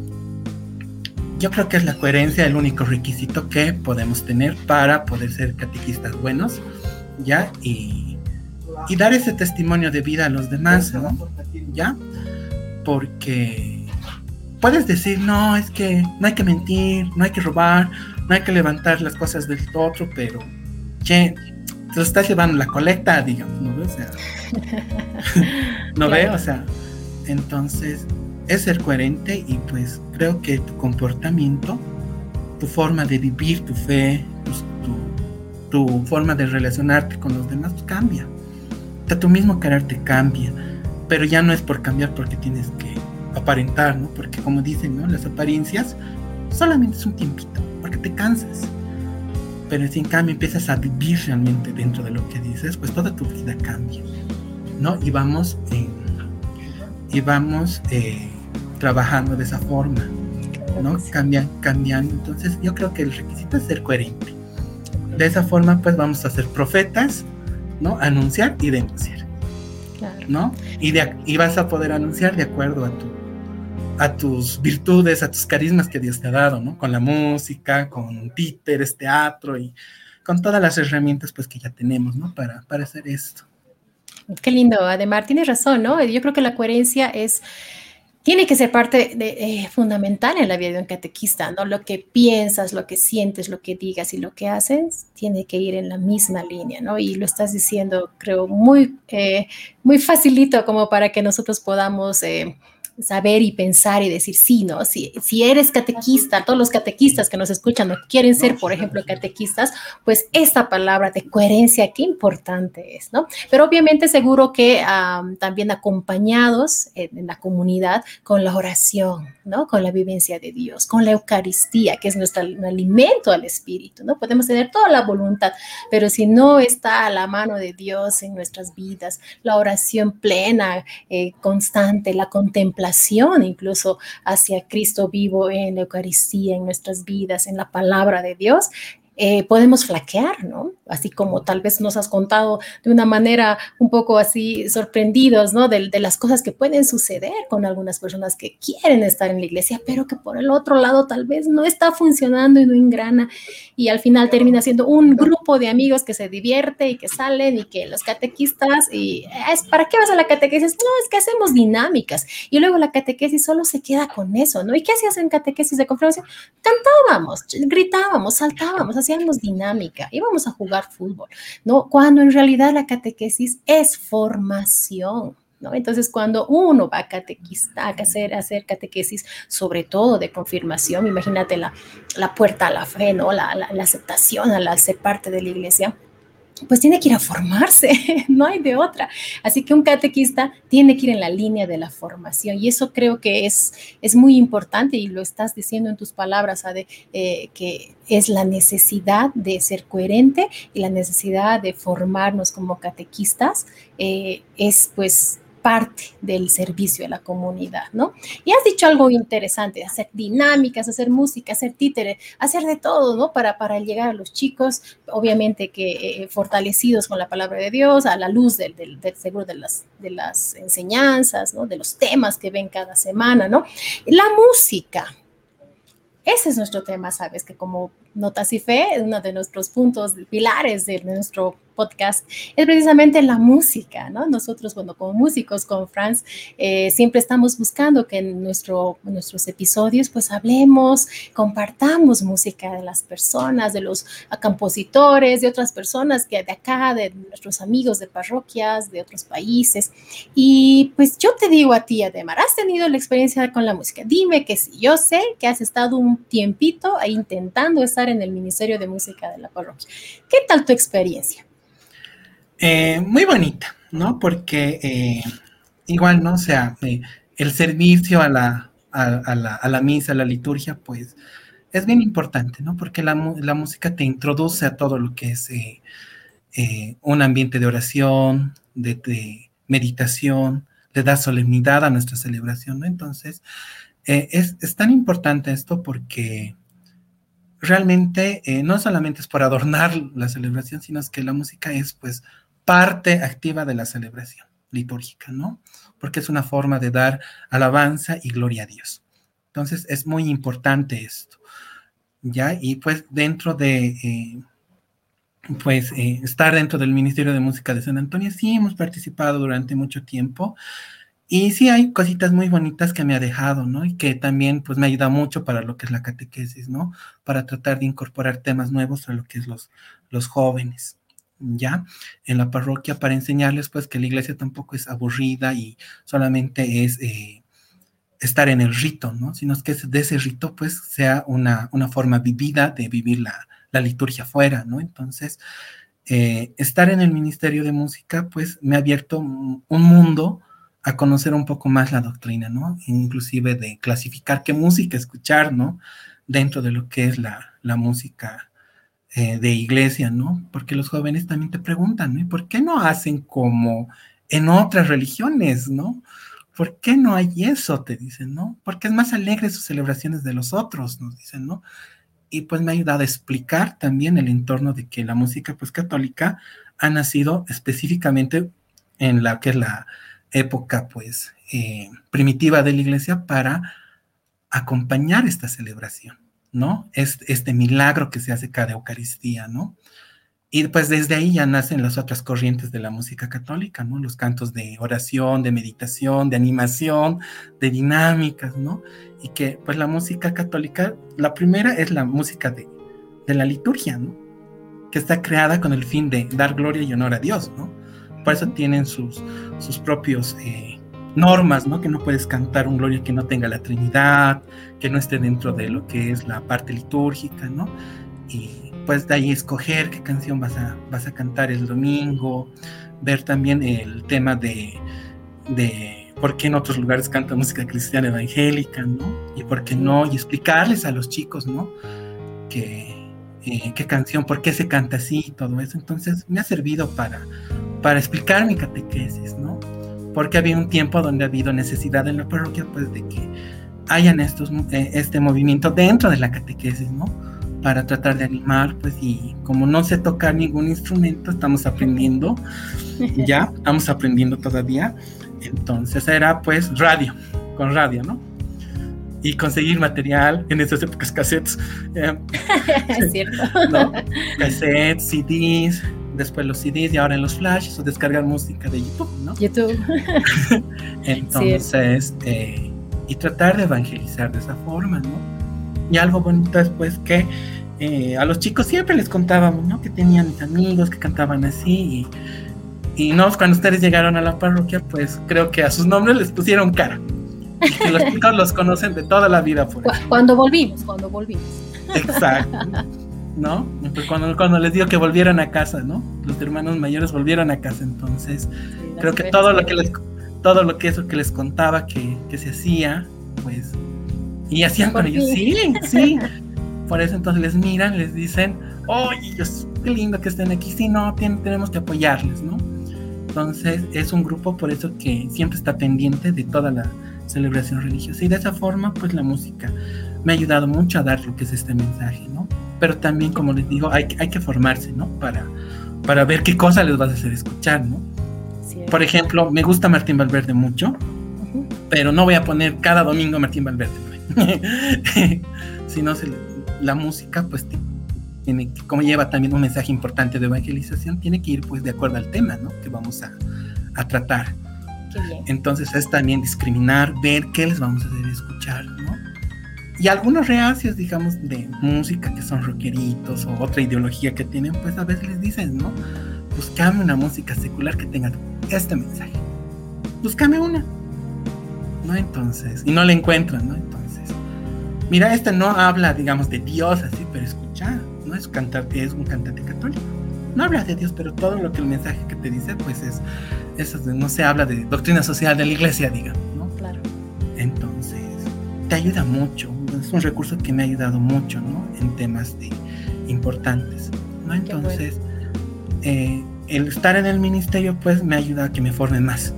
yo creo que es la coherencia el único requisito que podemos tener para poder ser catequistas buenos, ¿ya? Y, y dar ese testimonio de vida a los demás, ¿no? ¿Ya? Porque puedes decir, no, es que no hay que mentir, no hay que robar, no hay que levantar las cosas del otro, pero, che, te lo estás llevando la colecta, digamos, ¿no ves? O sea, ¿No ve? O sea, entonces es ser coherente y pues creo que tu comportamiento, tu forma de vivir tu fe, pues, tu, tu, forma de relacionarte con los demás cambia. O sea, tu mismo carácter cambia, pero ya no es por cambiar porque tienes que aparentar, ¿no? Porque como dicen, ¿no? Las apariencias solamente es un tiempito, porque te cansas. Pero si en cambio empiezas a vivir realmente dentro de lo que dices, pues toda tu vida cambia, ¿no? Y vamos, y vamos eh, trabajando de esa forma, ¿no? Cambian, cambiando. Entonces yo creo que el requisito es ser coherente. De esa forma, pues vamos a ser profetas, ¿no? Anunciar y denunciar. ¿no? Y, de, y vas a poder anunciar de acuerdo a tu, a tus virtudes, a tus carismas que Dios te ha dado, ¿no? Con la música, con títeres, teatro y con todas las herramientas pues que ya tenemos, ¿no? Para, para hacer esto. Qué lindo, Ademar, tienes razón, ¿no? Yo creo que la coherencia es tiene que ser parte de, eh, fundamental en la vida de un catequista, ¿no? Lo que piensas, lo que sientes, lo que digas y lo que haces tiene que ir en la misma línea, ¿no? Y lo estás diciendo, creo, muy, eh, muy facilito como para que nosotros podamos... Eh, saber y pensar y decir, sí, ¿no? Si, si eres catequista, todos los catequistas que nos escuchan o quieren ser, por ejemplo, catequistas, pues esta palabra de coherencia, qué importante es, ¿no? Pero obviamente seguro que también acompañados en, la comunidad con la oración, ¿no? Con la vivencia de Dios, con la Eucaristía, que es nuestro alimento al Espíritu, ¿no? Podemos tener toda la voluntad, pero si no está a la mano de Dios en nuestras vidas, la oración plena, eh, constante, la contemplación, incluso hacia Cristo vivo en la Eucaristía, en nuestras vidas, en la palabra de Dios, eh, podemos flaquear, ¿no? Así como tal vez nos has contado de una manera un poco así sorprendidos, ¿no? De, las cosas que pueden suceder con algunas personas que quieren estar en la iglesia, pero que por el otro lado tal vez no está funcionando y no engrana y al final termina siendo un grupo de amigos que se divierte y que salen y que los catequistas y es ¿para qué vas a la catequesis? No, es que hacemos dinámicas y luego la catequesis solo se queda con eso, ¿no? ¿Y qué hacías en catequesis de conferencia? Cantábamos, gritábamos, saltábamos, hacíamos dinámica, íbamos a jugar fútbol, ¿no? Cuando en realidad la catequesis es formación. ¿No? Entonces, cuando uno va a catequista, a hacer, hacer catequesis, sobre todo de confirmación, imagínate la, la puerta a la fe, ¿no? La, la, aceptación a la, ser parte de la iglesia, pues tiene que ir a formarse, no hay de otra. Así que un catequista tiene que ir en la línea de la formación y eso creo que es, es muy importante y lo estás diciendo en tus palabras, Ade, eh, que es la necesidad de ser coherente y la necesidad de formarnos como catequistas, eh, es pues parte del servicio a la comunidad, ¿no? Y has dicho algo interesante, hacer dinámicas, hacer música, hacer títere, hacer de todo, ¿no? Para, para llegar a los chicos, obviamente que eh, fortalecidos con la palabra de Dios, a la luz del, del, seguro de las, de las enseñanzas, ¿no? De los temas que ven cada semana, ¿no? La música, ese es nuestro tema, sabes, que como Notas y Fe, uno de nuestros puntos pilares de nuestro podcast es precisamente la música, ¿no? Nosotros, bueno, como músicos con Franz, eh, siempre estamos buscando que en nuestro, nuestros episodios, pues hablemos, compartamos música de las personas, de los compositores, de otras personas que de acá, de nuestros amigos de parroquias, de otros países. Y pues yo te digo a ti, Ademar, ¿has tenido la experiencia con la música? Dime que sí. Yo sé que has estado un tiempito intentando estar en el Ministerio de Música de la parroquia. ¿Qué tal tu experiencia? Eh, muy bonita, ¿no? Porque eh, igual, ¿no? O sea, eh, el servicio a la, a, la, a, la, misa, a la liturgia, pues es bien importante, ¿no? Porque la, la música te introduce a todo lo que es un ambiente de oración, de, meditación, le da solemnidad a nuestra celebración, ¿no? Entonces, es, es, tan importante esto porque realmente no solamente es por adornar la celebración, sino es que la música es, pues, parte activa de la celebración litúrgica, ¿no? Porque es una forma de dar alabanza y gloria a Dios. Entonces es muy importante esto, ¿ya? Y pues dentro de, eh, pues eh, estar dentro del Ministerio de Música de San Antonio, sí hemos participado durante mucho tiempo y sí hay cositas muy bonitas que me ha dejado, ¿no? Y que también pues me ayuda mucho para lo que es la catequesis, ¿no? Para tratar de incorporar temas nuevos a lo que es los, los jóvenes ya en la parroquia para enseñarles pues que la iglesia tampoco es aburrida y solamente es eh, estar en el rito, ¿no? Sino que de ese rito pues sea una, una forma vivida de vivir la, la liturgia fuera, ¿no? Entonces, eh, estar en el Ministerio de Música pues me ha abierto un mundo a conocer un poco más la doctrina, ¿no? Inclusive de clasificar qué música escuchar, ¿no? Dentro de lo que es la, la música eh, de iglesia, ¿no? Porque los jóvenes también te preguntan, ¿no? ¿Por qué no hacen como en otras religiones, ¿no? ¿Por qué no hay eso? Te dicen, ¿no? Porque es más alegre sus celebraciones de los otros, nos dicen, ¿no? Y pues me ha ayudado a explicar también el entorno de que la música pues católica ha nacido específicamente en la que es la época pues eh, primitiva de la iglesia para acompañar esta celebración. ¿No? Es este milagro que se hace cada Eucaristía, ¿no? Y pues desde ahí ya nacen las otras corrientes de la música católica, ¿no? Los cantos de oración, de meditación, de animación, de dinámicas, ¿no? Y que pues la música católica, la primera es la música de, de la liturgia, ¿no? Que está creada con el fin de dar gloria y honor a Dios, ¿no? Por eso tienen sus, sus propios eh, normas, ¿no? Que no puedes cantar un gloria que no tenga la Trinidad, que no esté dentro de lo que es la parte litúrgica, ¿no? Y pues de ahí escoger qué canción vas a, vas a cantar el domingo, ver también el tema de, de por qué en otros lugares canta música cristiana evangélica, ¿no? Y por qué no, y explicarles a los chicos, ¿no? Que, eh, qué canción, por qué se canta así y todo eso. Entonces me ha servido para, para explicar mi catequesis, ¿no? Porque había un tiempo donde ha habido necesidad en la parroquia, pues de que hayan estos, eh, este movimiento dentro de la catequesis, ¿no? Para tratar de animar, pues, y como no sé tocar ningún instrumento, estamos aprendiendo, ya, estamos aprendiendo todavía, entonces era pues radio, con radio, ¿no? Y conseguir material en esas épocas cassettes. Eh, es cierto. ¿no? Cassettes, CDs, después los CDs y ahora en los flashes o descargar música de YouTube, ¿no? YouTube. Entonces, eh, y tratar de evangelizar de esa forma, ¿no? Y algo bonito es pues que eh, a los chicos siempre les contábamos, ¿no? Que tenían amigos que cantaban así y, y no, cuando ustedes llegaron a la parroquia, pues creo que a sus nombres les pusieron cara. Y que los chicos los conocen de toda la vida. Por cuando volvimos, cuando volvimos. Exacto. ¿No? Pues cuando, cuando les digo que volvieran a casa, ¿no? Los hermanos mayores volvieron a casa, entonces creo que todo lo que les todo lo que eso que les contaba que, que se hacía, pues y hacían con ellos, sí, sí. Por eso entonces les miran, les dicen, oye, qué lindo que estén aquí, sí, no, tenemos que apoyarles, ¿no? Entonces es un grupo por eso que siempre está pendiente de toda la celebración religiosa y de esa forma pues la música me ha ayudado mucho a dar lo que es este mensaje, ¿no? Pero también, como les digo, hay, hay que formarse, ¿no? Para, para ver qué cosa les vas a hacer escuchar, ¿no? Por ejemplo, me gusta Martín Valverde mucho, pero no voy a poner cada domingo Martín Valverde. si no, la música, pues tiene, como lleva también un mensaje importante de evangelización, tiene que ir pues de acuerdo al tema, ¿no? Que vamos a, a tratar. Entonces es también discriminar, ver qué les vamos a hacer escuchar, ¿no? Y algunos reacios, digamos, de música que son rockeritos o otra ideología que tienen, pues a veces les dicen, ¿no? Buscame una música secular que tenga este mensaje. Búscame una. ¿No? Entonces, y no la encuentran, ¿no? Entonces, mira, este no habla, digamos, de Dios así, pero escucha, ¿no? Es, cantar, es un cantante católico. No habla de Dios, pero todo lo que el mensaje que te dice, pues es, eso no se habla de doctrina social de la iglesia, digamos, ¿no? Claro. Entonces, te ayuda mucho, es un recurso que me ha ayudado mucho, ¿no? En temas de, importantes, ¿no? Entonces, eh, el estar en el ministerio, pues, me ayuda a que me forme más,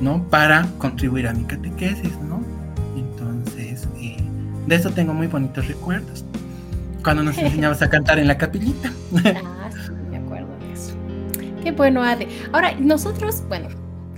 ¿no? Para contribuir a mi catequesis, ¿no? Entonces, eh, de eso tengo muy bonitos recuerdos. Cuando nos enseñabas a cantar en la capillita. ah, sí, me acuerdo de eso. Qué bueno, Ade. Ahora, nosotros, bueno,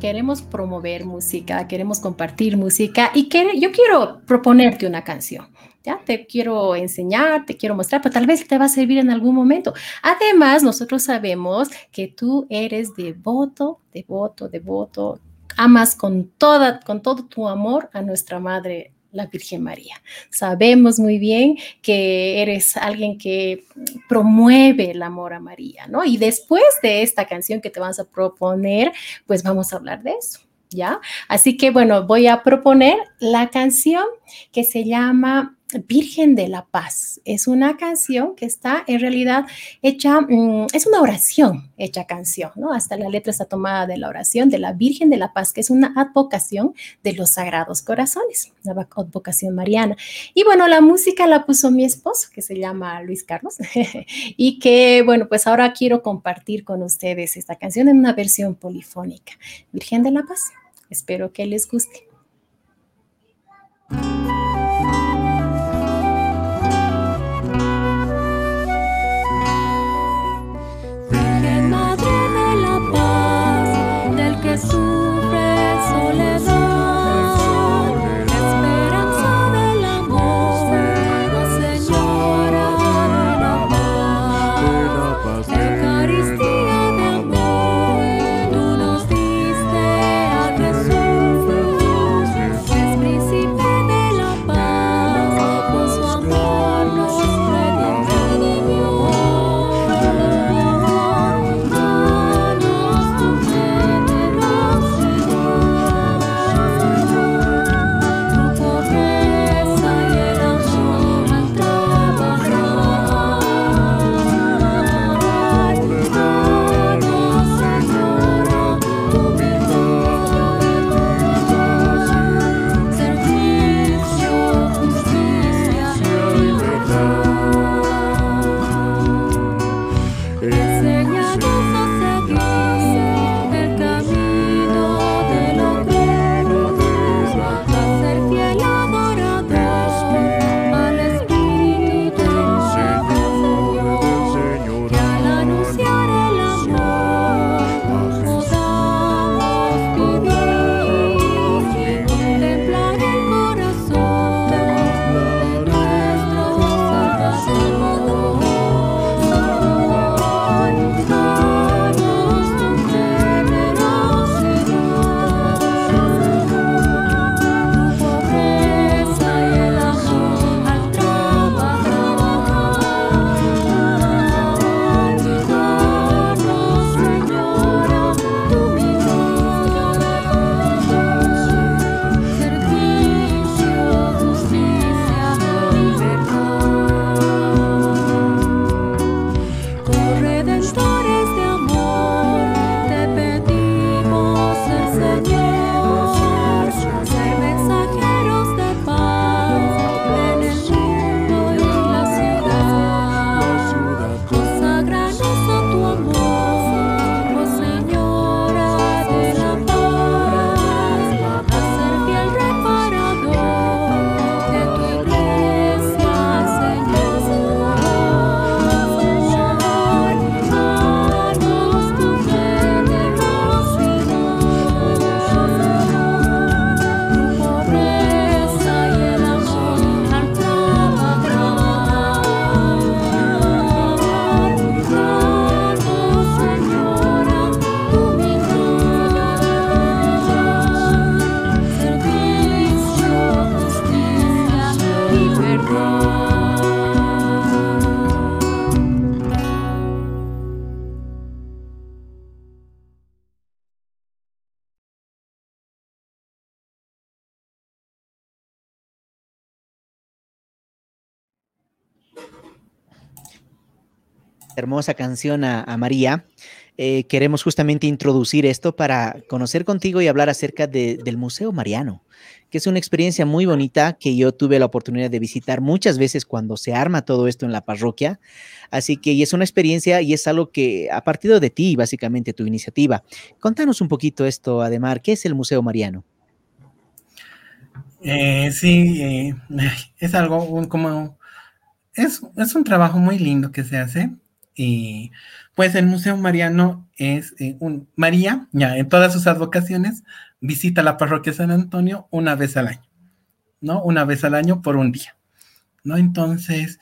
queremos promover música, queremos compartir música y yo quiero proponerte una canción. Ya te quiero enseñar, te quiero mostrar, pero tal vez te va a servir en algún momento. Además, nosotros sabemos que tú eres devoto, devoto, devoto, amas con toda con todo tu amor a nuestra madre la Virgen María. Sabemos muy bien que eres alguien que promueve el amor a María, ¿no? Y después de esta canción que te vamos a proponer, pues vamos a hablar de eso. ¿Ya? Así que bueno, voy a proponer la canción que se llama Virgen de la Paz. Es una canción que está en realidad hecha, mm, es una oración hecha canción, ¿no? Hasta la letra está tomada de la oración de la Virgen de la Paz, que es una advocación de los Sagrados Corazones, una advocación mariana. Y bueno, la música la puso mi esposo, que se llama Luis Carlos, y que, bueno, pues ahora quiero compartir con ustedes esta canción en una versión polifónica. Virgen de la Paz. Espero que les guste. Hermosa canción a, María, eh, queremos justamente introducir esto para conocer contigo y hablar acerca del Museo Mariano, que es una experiencia muy bonita que yo tuve la oportunidad de visitar muchas veces cuando se arma todo esto en la parroquia. Así que y es una experiencia y es algo que ha partido de ti, básicamente, tu iniciativa. Contanos un poquito esto, Ademar, ¿qué es el Museo Mariano? Eh, sí, eh, es algo como es, un trabajo muy lindo que se hace. Y pues el Museo Mariano es eh, un María, ya en todas sus advocaciones, visita la parroquia San Antonio una vez al año, ¿no? Una vez al año por un día, ¿no? Entonces,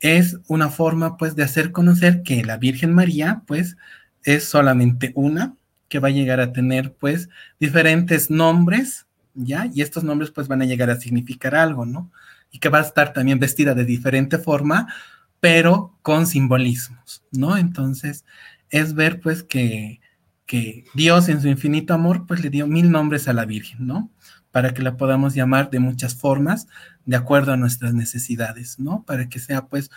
es una forma pues de hacer conocer que la Virgen María pues es solamente una, que va a llegar a tener pues diferentes nombres, ¿ya? Y estos nombres pues van a llegar a significar algo, ¿no? y que va a estar también vestida de diferente forma, pero con simbolismos, ¿no? Entonces, es ver pues que, Dios en su infinito amor pues le dio mil nombres a la Virgen, ¿no? Para que la podamos llamar de muchas formas, de acuerdo a nuestras necesidades, ¿no? Para que sea pues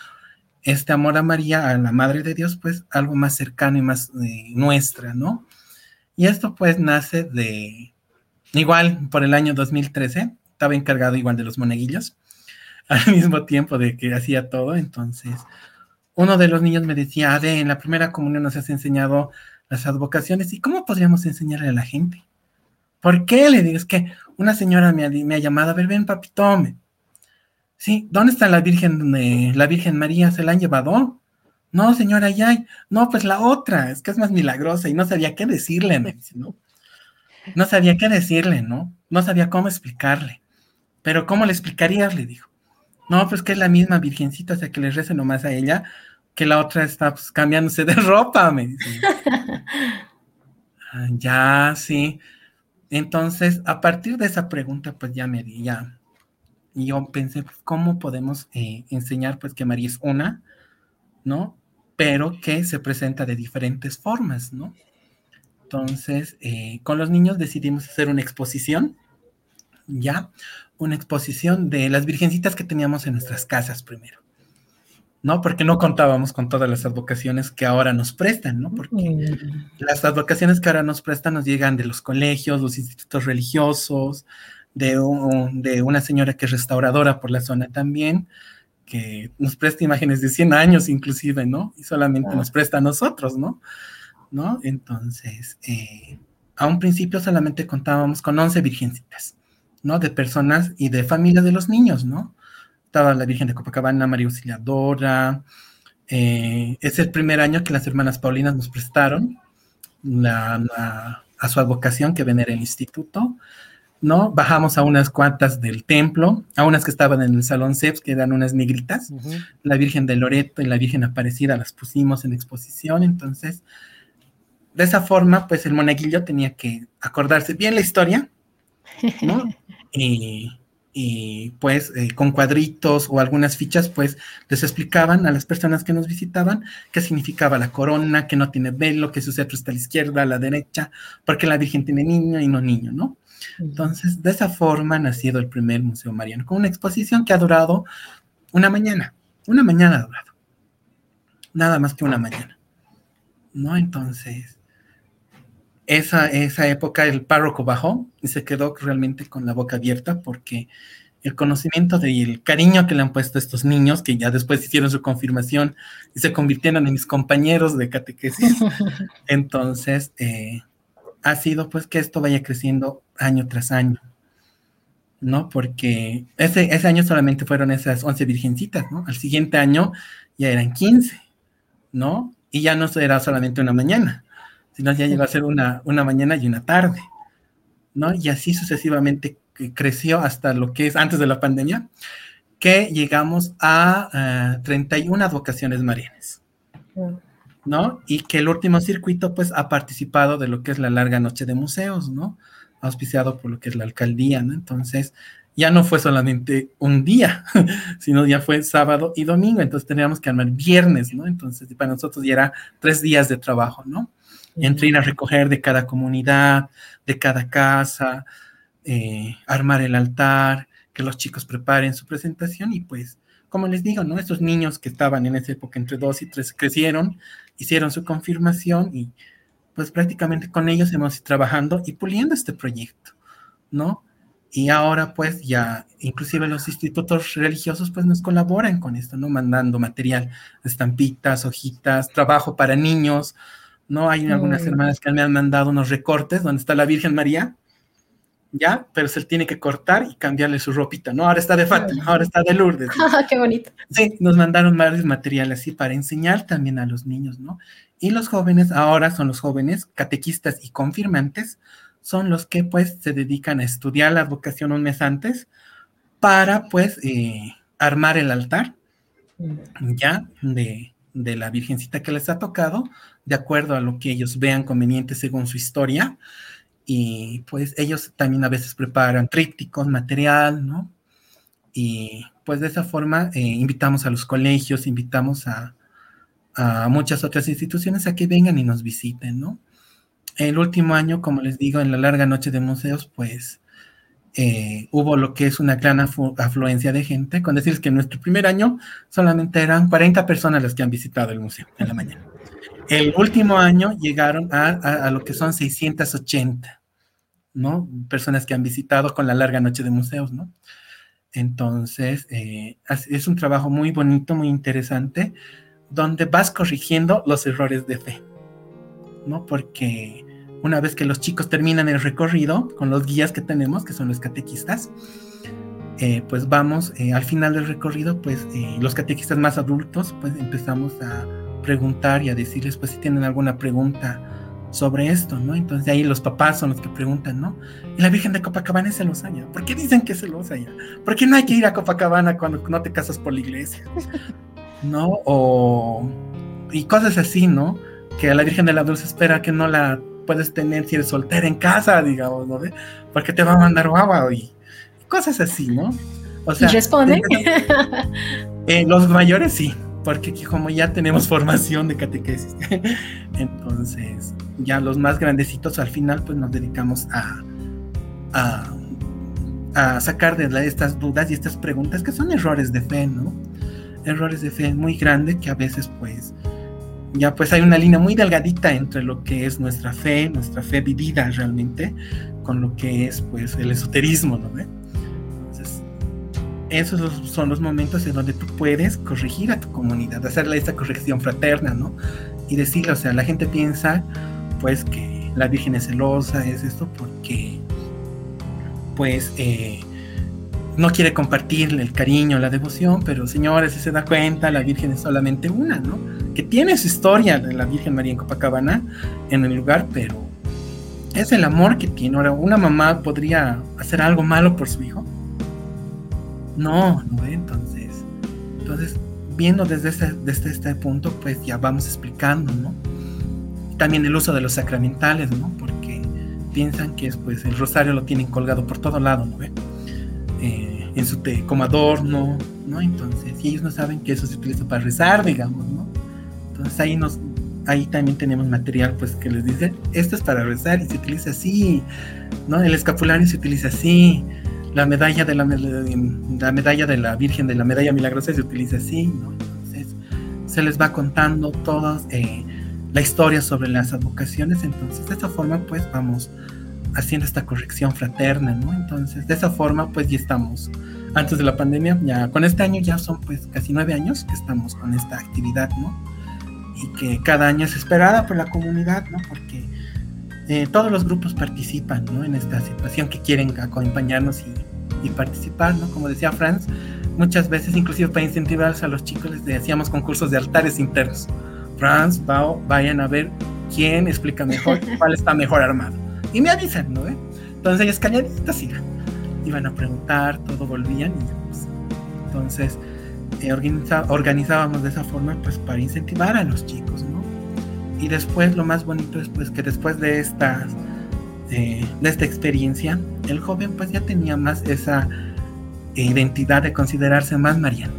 este amor a María, a la Madre de Dios, pues algo más cercano y más eh, nuestra, ¿no? Y esto pues nace de, igual por el año 2013, estaba encargado igual de los moneguillos, al mismo tiempo de que hacía todo. Entonces, uno de los niños me decía, Ade, en la primera comunión nos has enseñado las advocaciones, ¿y cómo podríamos enseñarle a la gente? ¿Por qué? Le digo, es que una señora me ha, llamado, a ver, ven, papi, tome. Sí, ¿dónde está la Virgen, la Virgen María? ¿Se la han llevado? No, señora, ya. No, pues la otra, es que es más milagrosa y no sabía qué decirle, me dice, ¿no? No sabía qué decirle, ¿no? No sabía cómo explicarle. Pero ¿cómo le explicarías? Le dijo. No, pues que es la misma virgencita, o sea, que le rece nomás a ella, que la otra está pues, cambiándose de ropa, me dice. Ah, ya, sí. Entonces, a partir de esa pregunta, pues ya me di, ya. Y yo pensé, pues, ¿cómo podemos eh, enseñar, pues, que María es una, ¿no? Pero que se presenta de diferentes formas, ¿no? Entonces, eh, con los niños decidimos hacer una exposición, ¿ya? Una exposición de las virgencitas que teníamos en nuestras casas primero, ¿no? Porque no contábamos con todas las advocaciones que ahora nos prestan, ¿no? Porque mm. las advocaciones que ahora nos prestan nos llegan de los colegios, los institutos religiosos, de, de una señora que es restauradora por la zona también, que nos presta imágenes de 100 años inclusive, ¿no? Y solamente nos presta a nosotros, ¿no? ¿No? Entonces, eh, a un principio solamente contábamos con 11 virgencitas. ¿No? De personas y de familias de los niños, ¿no? Estaba la Virgen de Copacabana, María Auxiliadora. Eh, es el primer año que las hermanas Paulinas nos prestaron a su advocación que venera el instituto, ¿no? Bajamos a unas cuantas del templo, a unas que estaban en el Salón CEPS, que eran unas negritas, la Virgen de Loreto y la Virgen Aparecida las pusimos en exposición, entonces, de esa forma, pues el monaguillo tenía que acordarse bien la historia, ¿no? y, pues eh, con cuadritos o algunas fichas, pues les explicaban a las personas que nos visitaban qué significaba la corona, que no tiene velo, que su cetro está a la izquierda, a la derecha, porque la Virgen tiene niño y no niño, ¿no? Entonces, de esa forma ha nacido el primer Museo Mariano, con una exposición que ha durado una mañana, una mañana ha durado, nada más que una mañana, ¿no? Entonces, esa, esa época el párroco bajó y se quedó realmente con la boca abierta porque el conocimiento y el cariño que le han puesto estos niños, que ya después hicieron su confirmación y se convirtieron en mis compañeros de catequesis, entonces eh, ha sido pues que esto vaya creciendo año tras año, ¿no? Porque ese, ese año solamente fueron esas 11 virgencitas, ¿no? Al siguiente año ya eran 15, ¿no? Y ya no era solamente una mañana, sino ya llegó a ser una, una mañana y una tarde, ¿no? Y así sucesivamente creció hasta lo que es antes de la pandemia, que llegamos a 31 eh, advocaciones marianas, ¿no? Y que el último circuito, pues, ha participado de lo que es la larga noche de museos, ¿no? Auspiciado por lo que es la alcaldía, ¿no? Entonces, ya no fue solamente un día, sino ya fue sábado y domingo, entonces teníamos que armar viernes, ¿no? Entonces, para nosotros ya era tres días de trabajo, ¿no? Entre ir a recoger de cada comunidad, de cada casa, eh, armar el altar, que los chicos preparen su presentación y pues como les digo, ¿no? Estos niños que estaban en esa época entre dos y tres crecieron, hicieron su confirmación y pues prácticamente con ellos hemos ido trabajando y puliendo este proyecto, ¿no? Y ahora pues ya inclusive los institutos religiosos pues nos colaboran con esto, ¿no? Mandando material, estampitas, hojitas, trabajo para niños, ¿no? Hay algunas hermanas que me han mandado unos recortes donde está la Virgen María, ¿ya? Pero se tiene que cortar y cambiarle su ropita, ¿no? Ahora está de Fátima, ahora está de Lourdes. Ah, ¡Qué bonito! Sí, nos mandaron varios materiales así para enseñar también a los niños, ¿no? Y los jóvenes, ahora son los jóvenes catequistas y confirmantes, son los que pues se dedican a estudiar la advocación un mes antes para pues eh, armar el altar ya de, de, la Virgencita que les ha tocado, de acuerdo a lo que ellos vean conveniente según su historia. Y pues ellos también a veces preparan trípticos, material, ¿no? Y pues de esa forma eh, invitamos a los colegios, invitamos a, muchas otras instituciones a que vengan y nos visiten, ¿no? el último año, como les digo, en la larga noche de museos, pues eh, hubo lo que es una gran afluencia de gente, con decirles que en nuestro primer año solamente eran 40 personas las que han visitado el museo en la mañana. El último año llegaron a, lo que son 680, ¿no? Personas que han visitado con la larga noche de museos, ¿no? Entonces, eh, es un trabajo muy bonito, muy interesante, donde vas corrigiendo los errores de fe, ¿no? Porque una vez que los chicos terminan el recorrido con los guías que tenemos, que son los catequistas, eh, pues vamos eh, al final del recorrido, pues eh, los catequistas más adultos, pues empezamos a preguntar y a decirles, pues si tienen alguna pregunta sobre esto, ¿no? Entonces ahí los papás son los que preguntan, ¿no? Y la Virgen de Copacabana es celosa ya. ¿Por qué dicen que es celosa ya? ¿Por qué no hay que ir a Copacabana cuando no te casas por la iglesia? ¿No? O... Y cosas así, ¿no? Que a la Virgen de la Dulce espera que no la puedes tener si eres soltera en casa, digamos, ¿no? Porque te va a mandar guagua y cosas así, ¿no? O sea, ¿Y responden? Eh, los mayores sí, porque como ya tenemos formación de catequesis, entonces ya los más grandecitos al final pues nos dedicamos a, a, sacar de estas dudas y estas preguntas que son errores de fe, ¿no? Errores de fe muy grandes que a veces pues ya pues hay una línea muy delgadita entre lo que es nuestra fe, nuestra fe vivida realmente, con lo que es pues el esoterismo, ¿no? Esos son los momentos en donde tú puedes corregir a tu comunidad, hacerle esa corrección fraterna, ¿no? Y decirle, o sea, la gente piensa pues que la Virgen es celosa, es esto porque pues eh, no quiere compartirle el cariño, la devoción, pero señores, si se da cuenta, la Virgen es solamente una, ¿no? Que tiene su historia de la Virgen María en Copacabana en el lugar, pero es el amor que tiene. Ahora, ¿una mamá podría hacer algo malo por su hijo? No, no, entonces, entonces, viendo desde este, desde este punto, pues ya vamos explicando, ¿no? También el uso de los sacramentales, ¿no? Porque piensan que es, pues, el rosario lo tienen colgado por todo lado, ¿no? Eh, en su té, como adorno, ¿no? Entonces, y ellos no saben que eso se utiliza para rezar, digamos, ¿no? Entonces ahí nos, ahí también tenemos material, pues que les dice, esto es para rezar y se utiliza así, ¿no? El escapulario se utiliza así, la medalla de la, la medalla de la Virgen de la medalla milagrosa se utiliza así, ¿no? Entonces se les va contando toda eh, la historia sobre las advocaciones, entonces de esta forma pues vamos haciendo esta corrección fraterna, ¿no? Entonces, de esa forma, pues ya estamos, antes de la pandemia, ya con este año ya son pues casi nueve años que estamos con esta actividad, ¿no? Y que cada año es esperada por la comunidad, ¿no? Porque eh, todos los grupos participan, ¿no? En esta situación que quieren acompañarnos y, y participar, ¿no? Como decía Franz, muchas veces, inclusive para incentivarlos a los chicos, les hacíamos concursos de altares internos. Franz, Pau, vayan a ver quién explica mejor, cuál está mejor armado y me avisan, ¿no? Entonces ellos calladitos iban, iban a preguntar, todo volvían y pues, entonces eh, organizábamos de esa forma pues para incentivar a los chicos, ¿no? Y después lo más bonito es pues que después de estas eh, de esta experiencia, el joven pues ya tenía más esa identidad de considerarse más mariano,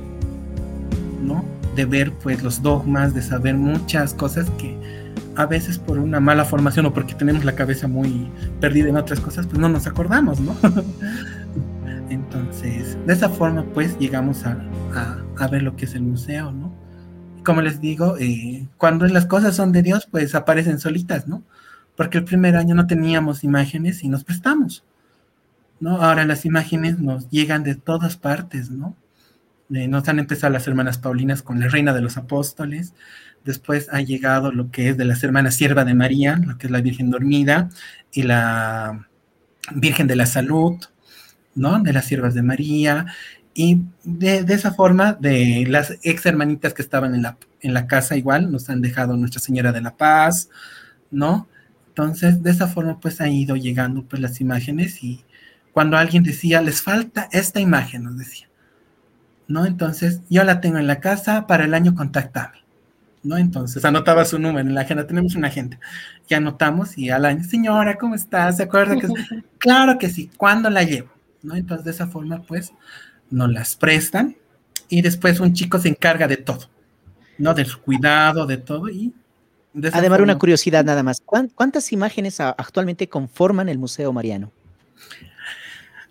¿no? De ver pues los dogmas, de saber muchas cosas que a veces por una mala formación o porque tenemos la cabeza muy perdida en otras cosas, pues no nos acordamos, ¿no? Entonces, de esa forma, pues llegamos a, a, a ver lo que es el museo, ¿no? Como les digo, eh, cuando las cosas son de Dios, pues aparecen solitas, ¿no? Porque el primer año no teníamos imágenes y nos prestamos, ¿no? Ahora las imágenes nos llegan de todas partes, ¿no? Eh, nos han empezado las hermanas Paulinas con la Reina de los Apóstoles, después ha llegado lo que es de las hermanas Sierva de María, lo que es la Virgen Dormida y la Virgen de la Salud, ¿no? De las Siervas de María, y de, esa forma, de las ex hermanitas que estaban en la, en la casa igual, nos han dejado Nuestra Señora de la Paz, ¿no? Entonces, de esa forma, pues han ido llegando pues las imágenes y cuando alguien decía, les falta esta imagen, nos decía, ¿no? Entonces, yo la tengo en la casa, para el año contactame, ¿no? Entonces, anotaba su número en la agenda, tenemos una agenda, y anotamos y al año, señora, ¿cómo estás? ¿Se acuerda que? claro que sí, ¿cuándo la llevo? ¿No? Entonces, de esa forma, pues, nos las prestan y después un chico se encarga de todo, ¿no? Del cuidado, de todo y... Además, una curiosidad nada más. ¿Cuántas imágenes actualmente conforman el Museo Mariano?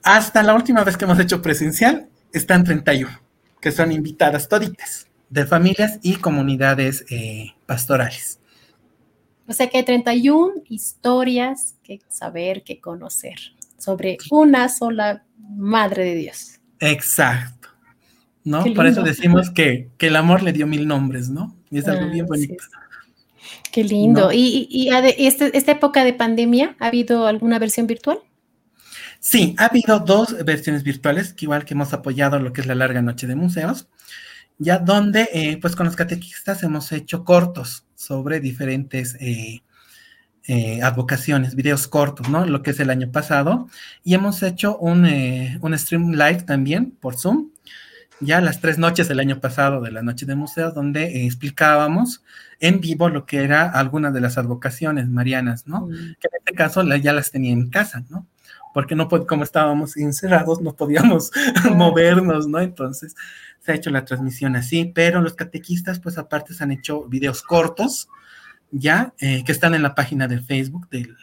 Hasta la última vez que hemos hecho presencial, están 31, que son invitadas toditas, de familias y comunidades eh, pastorales. O sea que hay 31 historias que saber, que conocer sobre una sola Madre de Dios. Exacto. ¿No? Por eso decimos que, el amor le dio mil nombres, ¿no? Y es algo ah, bien bonito. Qué lindo. ¿Y, y, este, esta época de pandemia ha habido alguna versión virtual? Sí, ha habido dos versiones virtuales, que igual que hemos apoyado lo que es la larga noche de museos, ya donde eh, pues con los catequistas hemos hecho cortos sobre diferentes eh, eh, advocaciones, videos cortos, ¿no? Lo que es el año pasado. Y hemos hecho un, un, stream live también por Zoom, ya las tres noches del año pasado de la Noche de Museos, donde eh, explicábamos en vivo lo que era algunas de las advocaciones marianas, ¿no? Mm. Que en este caso ya las tenía en casa, ¿no? Porque no, como estábamos encerrados, no podíamos movernos, ¿no? Entonces se ha hecho la transmisión así, pero los catequistas, pues aparte, se han hecho videos cortos, ya, eh, que están en la página de Facebook del,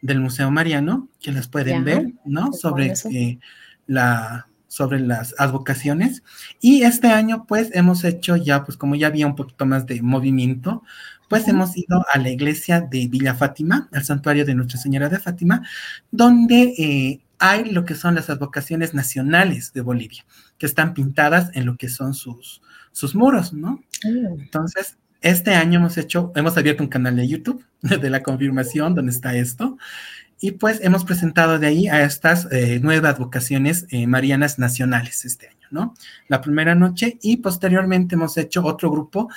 del Museo Mariano, que las pueden ver, ¿no? Sobre eh, la sobre las advocaciones. Y este año, pues, hemos hecho ya, pues, como ya había un poquito más de movimiento, pues hemos ido a la iglesia de Villa Fátima, al santuario de Nuestra Señora de Fátima, donde eh, hay lo que son las advocaciones nacionales de Bolivia, que están pintadas en lo que son sus, sus muros, ¿no? Mm. Entonces, este año hemos hecho, hemos abierto un canal de YouTube de la confirmación donde está esto. Y pues hemos presentado de ahí a estas eh, nuevas vocaciones eh, marianas nacionales este año, ¿no? La primera noche y posteriormente hemos hecho otro grupo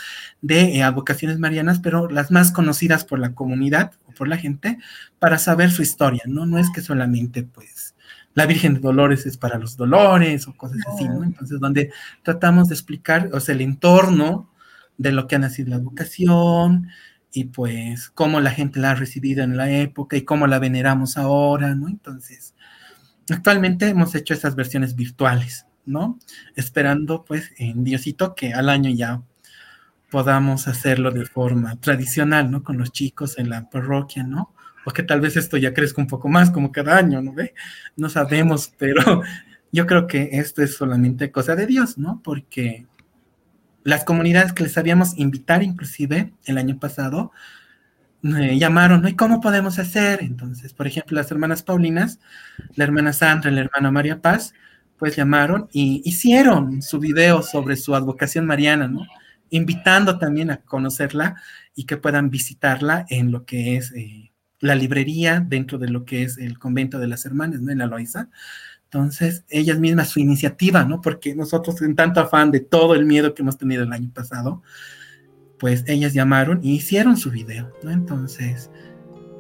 de eh, advocaciones marianas, pero las más conocidas por la comunidad o por la gente para saber su historia, ¿no? No es que solamente pues la Virgen de Dolores es para los dolores o cosas así, ¿no? Entonces, donde tratamos de explicar, o sea, el entorno de lo que ha nacido la educación y pues cómo la gente la ha recibido en la época y cómo la veneramos ahora, ¿no? Entonces, actualmente hemos hecho esas versiones virtuales, ¿no? Esperando pues en Diosito que al año ya podamos hacerlo de forma tradicional, ¿no? Con los chicos en la parroquia, ¿no? O que tal vez esto ya crezca un poco más como cada año, ¿no ve? No sabemos, pero yo creo que esto es solamente cosa de Dios, ¿no? Porque las comunidades que les sabíamos invitar inclusive el año pasado, eh, llamaron, ¿no? ¿Y cómo podemos hacer? Entonces, por ejemplo, las hermanas Paulinas, la hermana Sandra la hermana María Paz, pues llamaron y hicieron su video sobre su advocación mariana, ¿no? Invitando también a conocerla y que puedan visitarla en lo que es eh, la librería dentro de lo que es el convento de las hermanas, ¿no? En la Loiza. Entonces, ellas mismas, su iniciativa, ¿no? Porque nosotros, en tanto afán de todo el miedo que hemos tenido el año pasado, pues ellas llamaron y hicieron su video, ¿no? Entonces,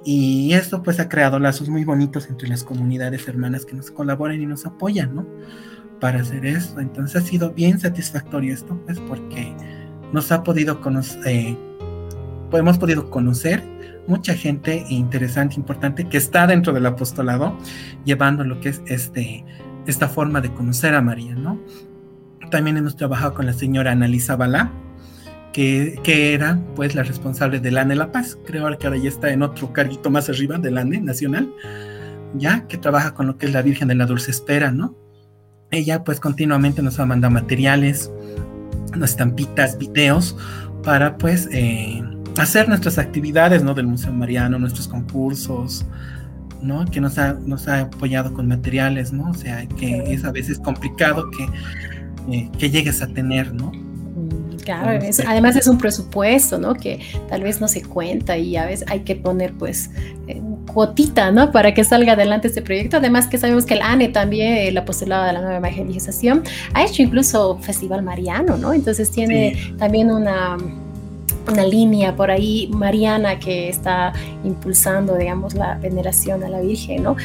y esto pues ha creado lazos muy bonitos entre las comunidades hermanas que nos colaboran y nos apoyan, ¿no? Para hacer esto. Entonces ha sido bien satisfactorio esto, pues porque nos ha podido conocer, eh, hemos podido conocer mucha gente interesante, importante, que está dentro del apostolado, llevando lo que es este, esta forma de conocer a María, ¿no? También hemos trabajado con la señora Annalisa Balá, que, que, era pues la responsable del ANE La Paz. Creo que ahora ya está en otro carguito más arriba del ANE Nacional, ya que trabaja con lo que es la Virgen de la Dulce Espera, ¿no? ella pues continuamente nos ha mandado materiales, estampitas, videos, para pues eh, hacer nuestras actividades, ¿no? Del Museo Mariano, nuestros concursos, ¿no? Que nos ha, nos ha apoyado con materiales, ¿no? O sea, que es a veces complicado que, eh, que llegues a tener, ¿no? Mm, claro, además es un presupuesto, ¿no? Que tal vez no se cuenta y a veces hay que poner, pues, eh, cuotita, ¿no? Para que salga adelante este proyecto. Además que sabemos que el ANE también, el apostolado de la nueva evangelización, ha hecho incluso Festival Mariano, ¿no? Entonces tiene también una una línea por ahí mariana que está impulsando, digamos, la veneración a la Virgen, ¿no?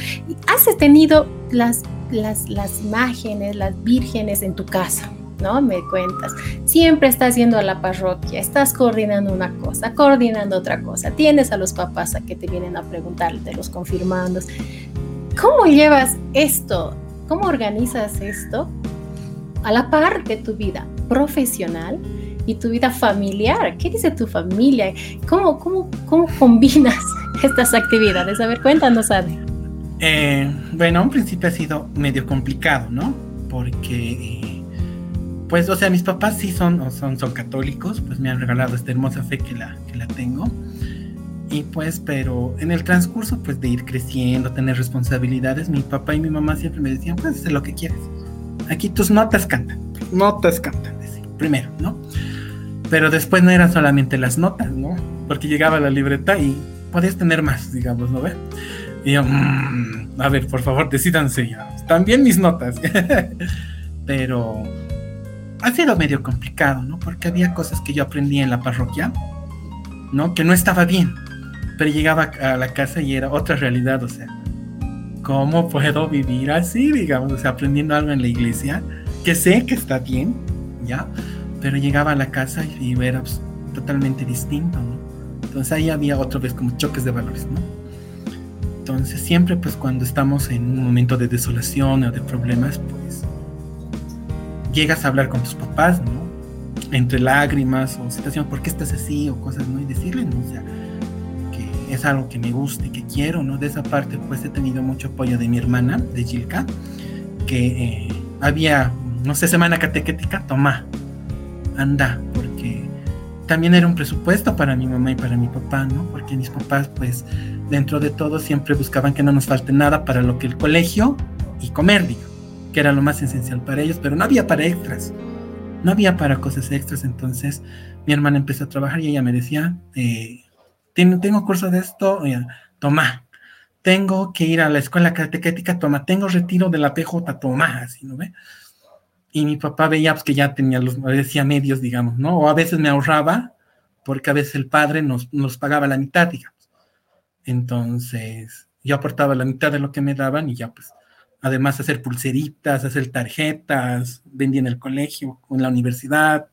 ¿Has tenido las, las, las imágenes, las vírgenes en tu casa? ¿no? Me cuentas. Siempre estás yendo a la parroquia, estás coordinando una cosa, coordinando otra cosa. Tienes a los papás a que te vienen a preguntar de los confirmandos. ¿Cómo llevas esto? ¿Cómo organizas esto a la par de tu vida profesional y tu vida familiar. ¿Qué dice tu familia? ¿Cómo, cómo, cómo combinas estas actividades? A ver, cuéntanos, Ade. Eh, bueno, un principio ha sido medio complicado, ¿no? Porque, eh, pues, o sea, mis papás sí son, son, son católicos, pues me han regalado esta hermosa fe que la, que la tengo. Y pues, pero en el transcurso, pues, de ir creciendo, tener responsabilidades, mi papá y mi mamá siempre me decían, pues, haz lo que quieres. Aquí tus notas cantan, notas cantan, primero, ¿no? Pero después no eran solamente las notas, ¿no? Porque llegaba la libreta y podías tener más, digamos, ¿no ve? Y yo, mm, a ver, por favor, decidanse ya. También mis notas. Pero ha sido medio complicado, ¿no? Porque había cosas que yo aprendí en la parroquia, ¿no? Que no estaba bien. Pero llegaba a la casa y era otra realidad, o sea, ¿cómo puedo vivir así, digamos? O sea, aprendiendo algo en la iglesia, que sé que está bien, ¿ya? Pero llegaba a la casa y era pues, totalmente distinto, ¿no? Entonces ahí había otra vez como choques de valores, ¿no? Entonces siempre pues cuando estamos en un momento de desolación o de problemas, pues llegas a hablar con tus papás, ¿no? Entre lágrimas o situaciones, ¿por qué estás así? o cosas, ¿no? Y decirle, ¿no? O sea, que es algo que me gusta y que quiero, ¿no? De esa parte pues he tenido mucho apoyo de mi hermana, de Gilka, que eh, había, no sé, semana catequética, toma, anda, porque también era un presupuesto para mi mamá y para mi papá, ¿no? Porque mis papás, pues, dentro de todo siempre buscaban que no nos falte nada para lo que el colegio y comer, digo, que era lo más esencial para ellos, pero no había para extras, no había para cosas extras, entonces mi hermana empezó a trabajar y ella me decía, eh, tengo, curso de esto, toma, tengo que ir a la escuela catequética, toma, tengo retiro de la PJ, toma, así, ¿no ve? Y mi papá veía pues, que ya tenía los, decía medios, digamos, ¿no? O a veces me ahorraba, porque a veces el padre nos, nos pagaba la mitad, digamos. Entonces, yo aportaba la mitad de lo que me daban y ya pues, además hacer pulseritas, hacer tarjetas, vendía en el colegio, en la universidad,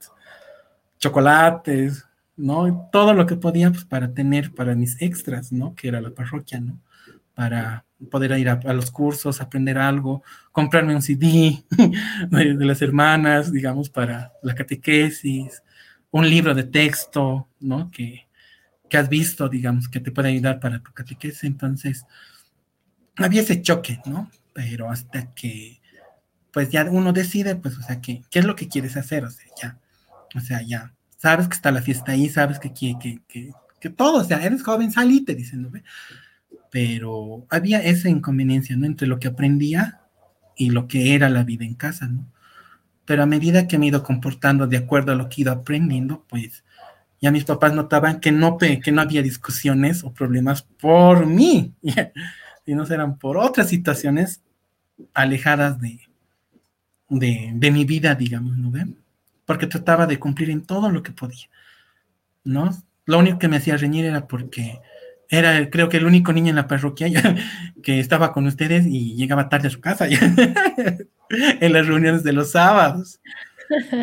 chocolates, ¿no? Todo lo que podía pues, para tener para mis extras, ¿no? Que era la parroquia, ¿no? Para poder ir a, los cursos, aprender algo, comprarme un CD de, las hermanas, digamos, para la catequesis, un libro de texto, ¿no? Que, que has visto, digamos, que te puede ayudar para tu catequesis. Entonces, había ese choque, ¿no? Pero hasta que, pues ya uno decide, pues, o sea, ¿qué, qué es lo que quieres hacer? O sea, ya, o sea, ya, sabes que está la fiesta ahí, sabes que, que, que, que, todo, o sea, eres joven, salite, dicen, ¿no? Pero había esa inconveniencia, ¿no? Entre lo que aprendía y lo que era la vida en casa, ¿no? Pero a medida que me he ido comportando de acuerdo a lo que he ido aprendiendo, pues ya mis papás notaban que no, que no había discusiones o problemas por mí, sino eran por otras situaciones alejadas de, de, mi vida, digamos, ¿no? Porque trataba de cumplir en todo lo que podía, ¿no? Lo único que me hacía reñir era porque era creo que el único niño en la parroquia que estaba con ustedes y llegaba tarde a su casa en las reuniones de los sábados.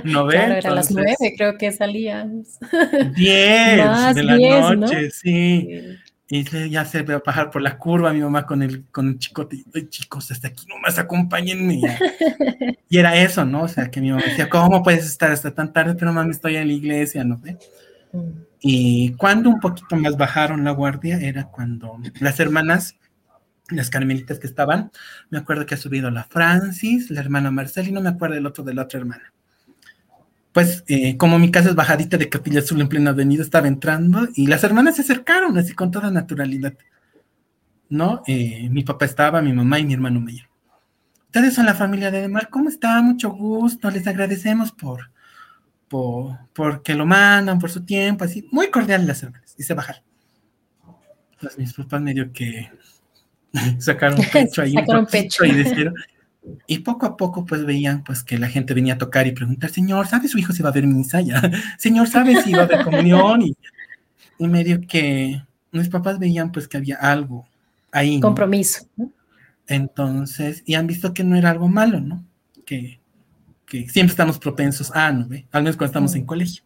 ¿No Claro, era las nueve, creo que salíamos. Diez de la noche, sí. Y ya se ve bajar por la curva mi mamá con el, con el chicote. Ay, chicos, hasta aquí nomás acompáñenme. y era eso, ¿no? O sea, que mi mamá decía, ¿cómo puedes estar hasta tan tarde? Pero mami, estoy en la iglesia, ¿no? mm. Y cuando un poquito más bajaron la guardia era cuando las hermanas las carmelitas que estaban. Me acuerdo que ha subido la Francis, la hermana Marcela y no me acuerdo el otro de la otra hermana. Pues eh, como mi casa es bajadita de Capilla Azul en plena avenida, estaba entrando y las hermanas se acercaron así con toda naturalidad. ¿No? Eh, mi papá estaba, mi mamá y mi hermano mayor. Ustedes son la familia de Demar, ¿cómo está? Mucho gusto, les agradecemos por, por, por que lo mandan, por su tiempo, así, muy cordial las hermanas, y se bajaron. Pues mis papás medio que sacaron pecho ahí. sacaron pecho. Y, y poco a poco pues veían pues que la gente venía a tocar y preguntar, señor, ¿sabe su hijo si va a haber misa ya? Señor, ¿sabe si va a haber comunión? Y, y medio que mis papás veían pues que había algo ahí. Compromiso. Entonces, y han visto que no era algo malo, ¿no? Que, que siempre estamos propensos a, ¿no? ¿Ve? Al menos cuando estamos en colegio.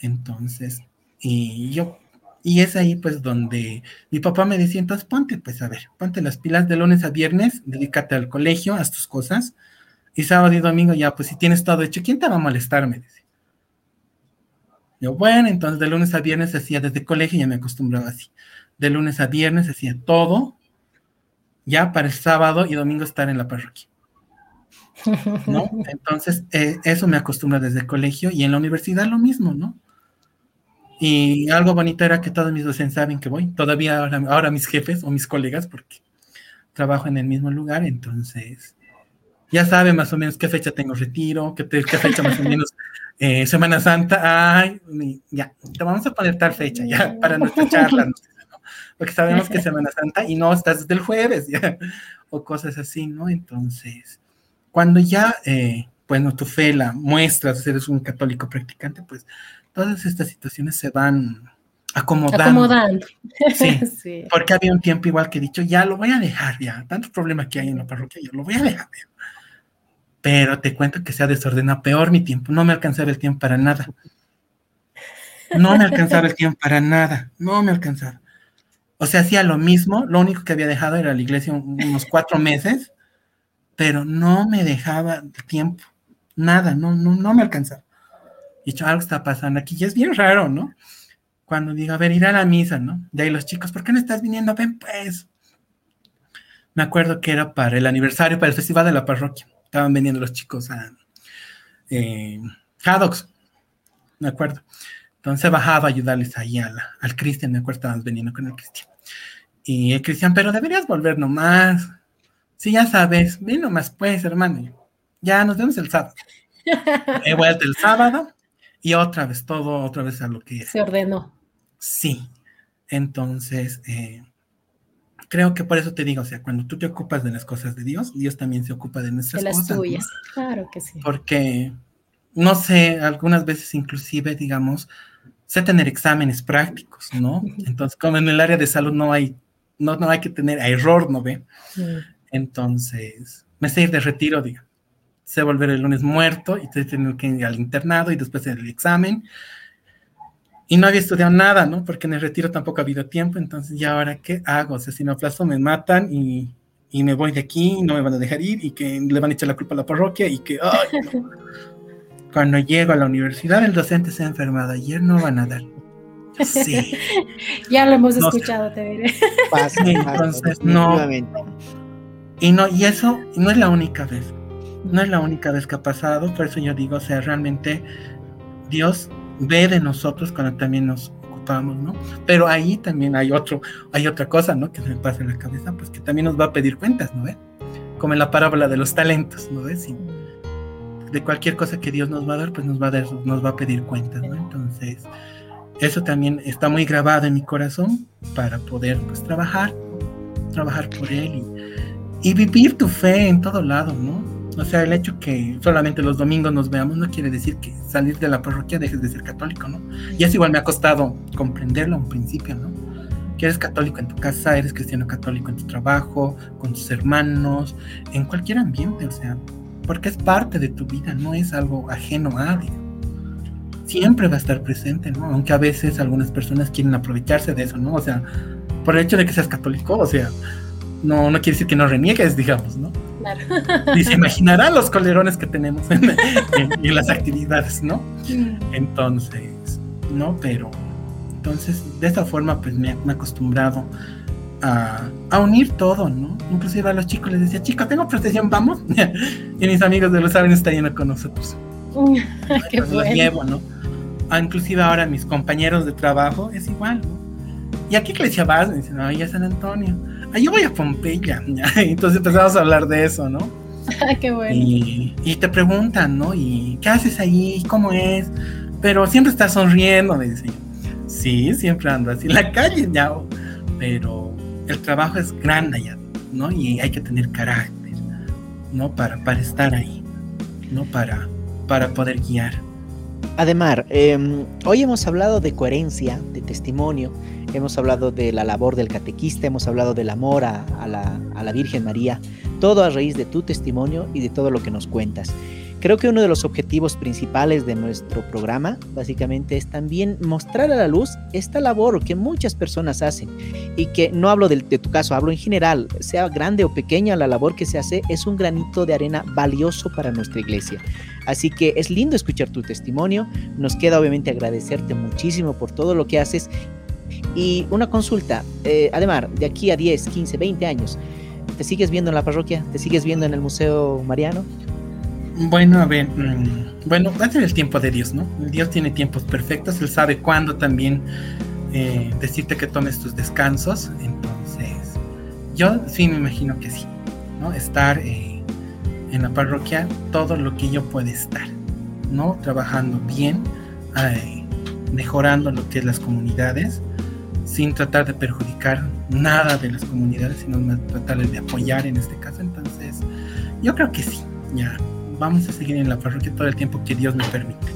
Entonces, y yo y es ahí pues donde mi papá me decía, entonces ponte, pues a ver, ponte las pilas de lunes a viernes, dedícate al colegio, haz tus cosas, y sábado y domingo ya, pues si tienes todo hecho, ¿quién te va a molestar? Me decía. Yo, bueno, entonces de lunes a viernes hacía desde colegio, ya me acostumbraba así. De lunes a viernes hacía todo, ya para el sábado y domingo estar en la parroquia. ¿No? Entonces, eh, eso me acostumbra desde el colegio y en la universidad lo mismo, ¿no? Y algo bonito era que todos mis docentes saben que voy, todavía ahora, mis jefes o mis colegas, porque trabajo en el mismo lugar, entonces ya saben más o menos qué fecha tengo retiro, qué, qué fecha más o menos eh, Semana Santa, ay, ya, te vamos a poner tal fecha ya para nuestra charla, ¿no? porque sabemos que es Semana Santa y no estás desde el jueves, o cosas así, ¿no? Entonces, cuando ya, eh, bueno, tu fe la muestras, eres un católico practicante, pues todas estas situaciones se van acomodando. Acomodando. Sí, porque había un tiempo igual que he dicho, ya lo voy a dejar, ya, tantos problemas que hay en la parroquia, yo lo voy a dejar. Pero te cuento que se ha desordenado peor mi tiempo, no me alcanzaba el tiempo para nada. No me alcanzaba el tiempo para nada, no me alcanzaba. O sea, hacía lo mismo, lo único que había dejado era la iglesia unos cuatro meses, pero no me dejaba tiempo, nada, no, no, no me alcanzaba. Y yo, algo está pasando aquí. Y es bien raro, ¿no? Cuando digo, a ver, ir a la misa, ¿no? De ahí los chicos, ¿por qué no estás viniendo? Ven, pues. Me acuerdo que era para el aniversario, para el festival de la parroquia. Estaban viniendo los chicos a eh, me acuerdo. Entonces bajaba a ayudarles ahí al Cristian, me acuerdo, estaban veniendo con el Cristian. Y el Cristian, pero deberías volver nomás. Sí, ya sabes, ven nomás pues, hermano. Ya nos vemos el sábado. He vuelto el sábado y otra vez, todo otra vez a lo que... Se ordenó. Sí. Entonces, eh, creo que por eso te digo, o sea, cuando tú te ocupas de las cosas de Dios, Dios también se ocupa de nuestras de las cosas. tuyas, claro que sí. Porque, no sé, algunas veces inclusive, digamos, sé tener exámenes prácticos, ¿no? Entonces, como en el área de salud no hay, no, no hay que tener error, ¿no ve? Entonces, me sé ir de retiro, digo se volver el lunes muerto y te tener que ir al internado y después el examen. Y no había estudiado nada, ¿no? Porque en el retiro tampoco ha habido tiempo, entonces ya ahora qué hago? O sea, si me aplazo me matan y, y me voy de aquí, no me van a dejar ir y que le van a echar la culpa a la parroquia y que, ay, Cuando llego a la universidad, el docente se ha enfermado. Ayer no van a dar. Sí. ya lo hemos escuchado, te diré. entonces, no. Y no, y eso no es la única vez no es la única vez que ha pasado, por eso yo digo, o sea, realmente Dios ve de nosotros cuando también nos ocupamos, ¿no? Pero ahí también hay otro, hay otra cosa, ¿no? Que se me pasa en la cabeza, pues que también nos va a pedir cuentas, ¿no? Como en la parábola de los talentos, ¿no? ¿Ves? de cualquier cosa que Dios nos va a dar, pues nos va a dar, nos va a pedir cuentas, ¿no? Entonces, eso también está muy grabado en mi corazón para poder, pues, trabajar, trabajar por Él y, y vivir tu fe en todo lado, ¿no? O sea, el hecho que solamente los domingos nos veamos no quiere decir que salir de la parroquia dejes de ser católico, ¿no? Y eso igual me ha costado comprenderlo un principio, ¿no? Que eres católico en tu casa, eres cristiano católico en tu trabajo, con tus hermanos, en cualquier ambiente, o sea, porque es parte de tu vida, no es algo ajeno a alguien. Siempre va a estar presente, ¿no? Aunque a veces algunas personas quieren aprovecharse de eso, ¿no? O sea, por el hecho de que seas católico, o sea, no, no quiere decir que no reniegues, digamos, ¿no? Claro. Y se imaginarán los colerones que tenemos en, las actividades, ¿no? Entonces, ¿no? Pero, entonces, de esta forma, pues me, he acostumbrado a, a, unir todo, ¿no? Inclusive a los chicos les decía, chicos, tengo procesión, vamos. y mis amigos de los saben están yendo con nosotros. Qué bueno. Los llevo, ¿no? Ah, inclusive ahora mis compañeros de trabajo es igual, ¿no? ¿Y a qué iglesia vas? Me dicen, no, ya San Antonio. Ah, yo voy a Pompeya. Entonces empezamos a hablar de eso, ¿no? qué bueno. Y, y, te preguntan, ¿no? ¿Y qué haces ahí? ¿Cómo es? Pero siempre estás sonriendo, me dicen. Sí, siempre ando así en la calle, ya. Pero el trabajo es grande allá, ¿no? Y hay que tener carácter, ¿no? Para, para estar ahí, ¿no? Para, para poder guiar. Ademar, eh, hoy hemos hablado de coherencia, de testimonio, hemos hablado de la labor del catequista, hemos hablado del amor a, a, la, Virgen María, todo a raíz de tu testimonio y de todo lo que nos cuentas. Creo que uno de los objetivos principales de nuestro programa, básicamente, es también mostrar a la luz esta labor que muchas personas hacen y que no hablo de, de tu caso, hablo en general, sea grande o pequeña la labor que se hace, es un granito de arena valioso para nuestra iglesia. Así que es lindo escuchar tu testimonio, nos queda obviamente agradecerte muchísimo por todo lo que haces y una consulta, eh, además, de aquí a 10, 15, 20 años, ¿te sigues viendo en la parroquia? ¿Te sigues viendo en el Museo Mariano? Bueno, a ver, mmm, bueno, va a el tiempo de Dios, ¿no? Dios tiene tiempos perfectos, Él sabe cuándo también eh, decirte que tomes tus descansos, entonces yo sí me imagino que sí, ¿no? Estar eh, en la parroquia todo lo que yo pueda estar, ¿no? Trabajando bien, eh, mejorando lo que es las comunidades, sin tratar de perjudicar nada de las comunidades, sino tratar de apoyar en este caso. Entonces, yo creo que sí, ya vamos a seguir en la parroquia todo el tiempo que Dios me permite.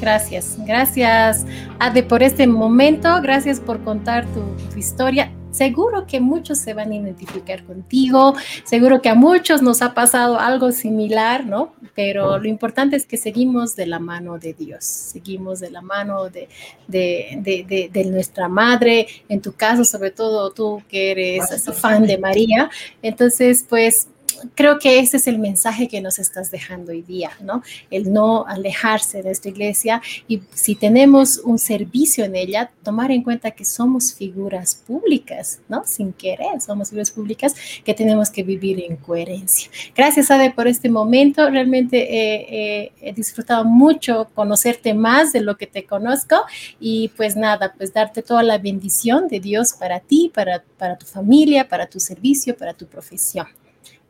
Gracias, gracias Ade por este momento, gracias por contar tu historia. Seguro que muchos se van a identificar contigo, seguro que a muchos nos ha pasado algo similar, ¿no? Pero lo importante es que seguimos de la mano de Dios, seguimos de la mano de, de, de, nuestra madre, en tu caso, sobre todo tú que eres fan de María. Entonces, pues creo que ese es el mensaje que nos estás dejando hoy día, ¿no? El no alejarse de esta iglesia y si tenemos un servicio en ella, tomar en cuenta que somos figuras públicas, ¿no? Sin querer, somos figuras públicas que tenemos que vivir en coherencia. Gracias, Ade, por este momento. Realmente eh, eh, he disfrutado mucho conocerte más de lo que te conozco y pues nada, pues darte toda la bendición de Dios para ti, para, para tu familia, para tu servicio, para tu profesión.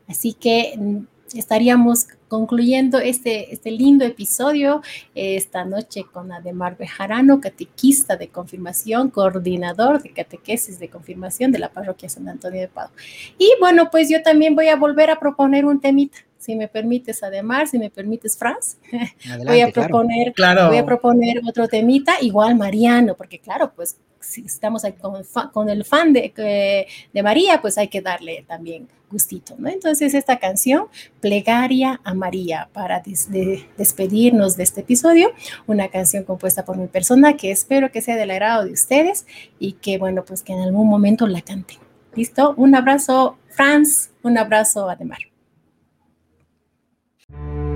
Así que estaríamos concluyendo este, este lindo episodio esta noche con Ademar Bejarano, catequista de confirmación, coordinador de catequesis de confirmación de la parroquia San Antonio de Padua. Y bueno, pues yo también voy a volver a proponer un temita. Si me permites, Ademar, si me permites, Franz, Adelante, voy a proponer, claro. voy a proponer otro temita, igual Mariano, porque claro, pues si estamos ahí con, con el fan de, de, María, pues hay que darle también gustito, ¿no? Entonces esta canción, Plegaria a María, para des, de, despedirnos de este episodio, una canción compuesta por mi persona que espero que sea del agrado de ustedes y que, bueno, pues que en algún momento la canten. ¿Listo? Un abrazo, Franz, un abrazo, Ademar. Santa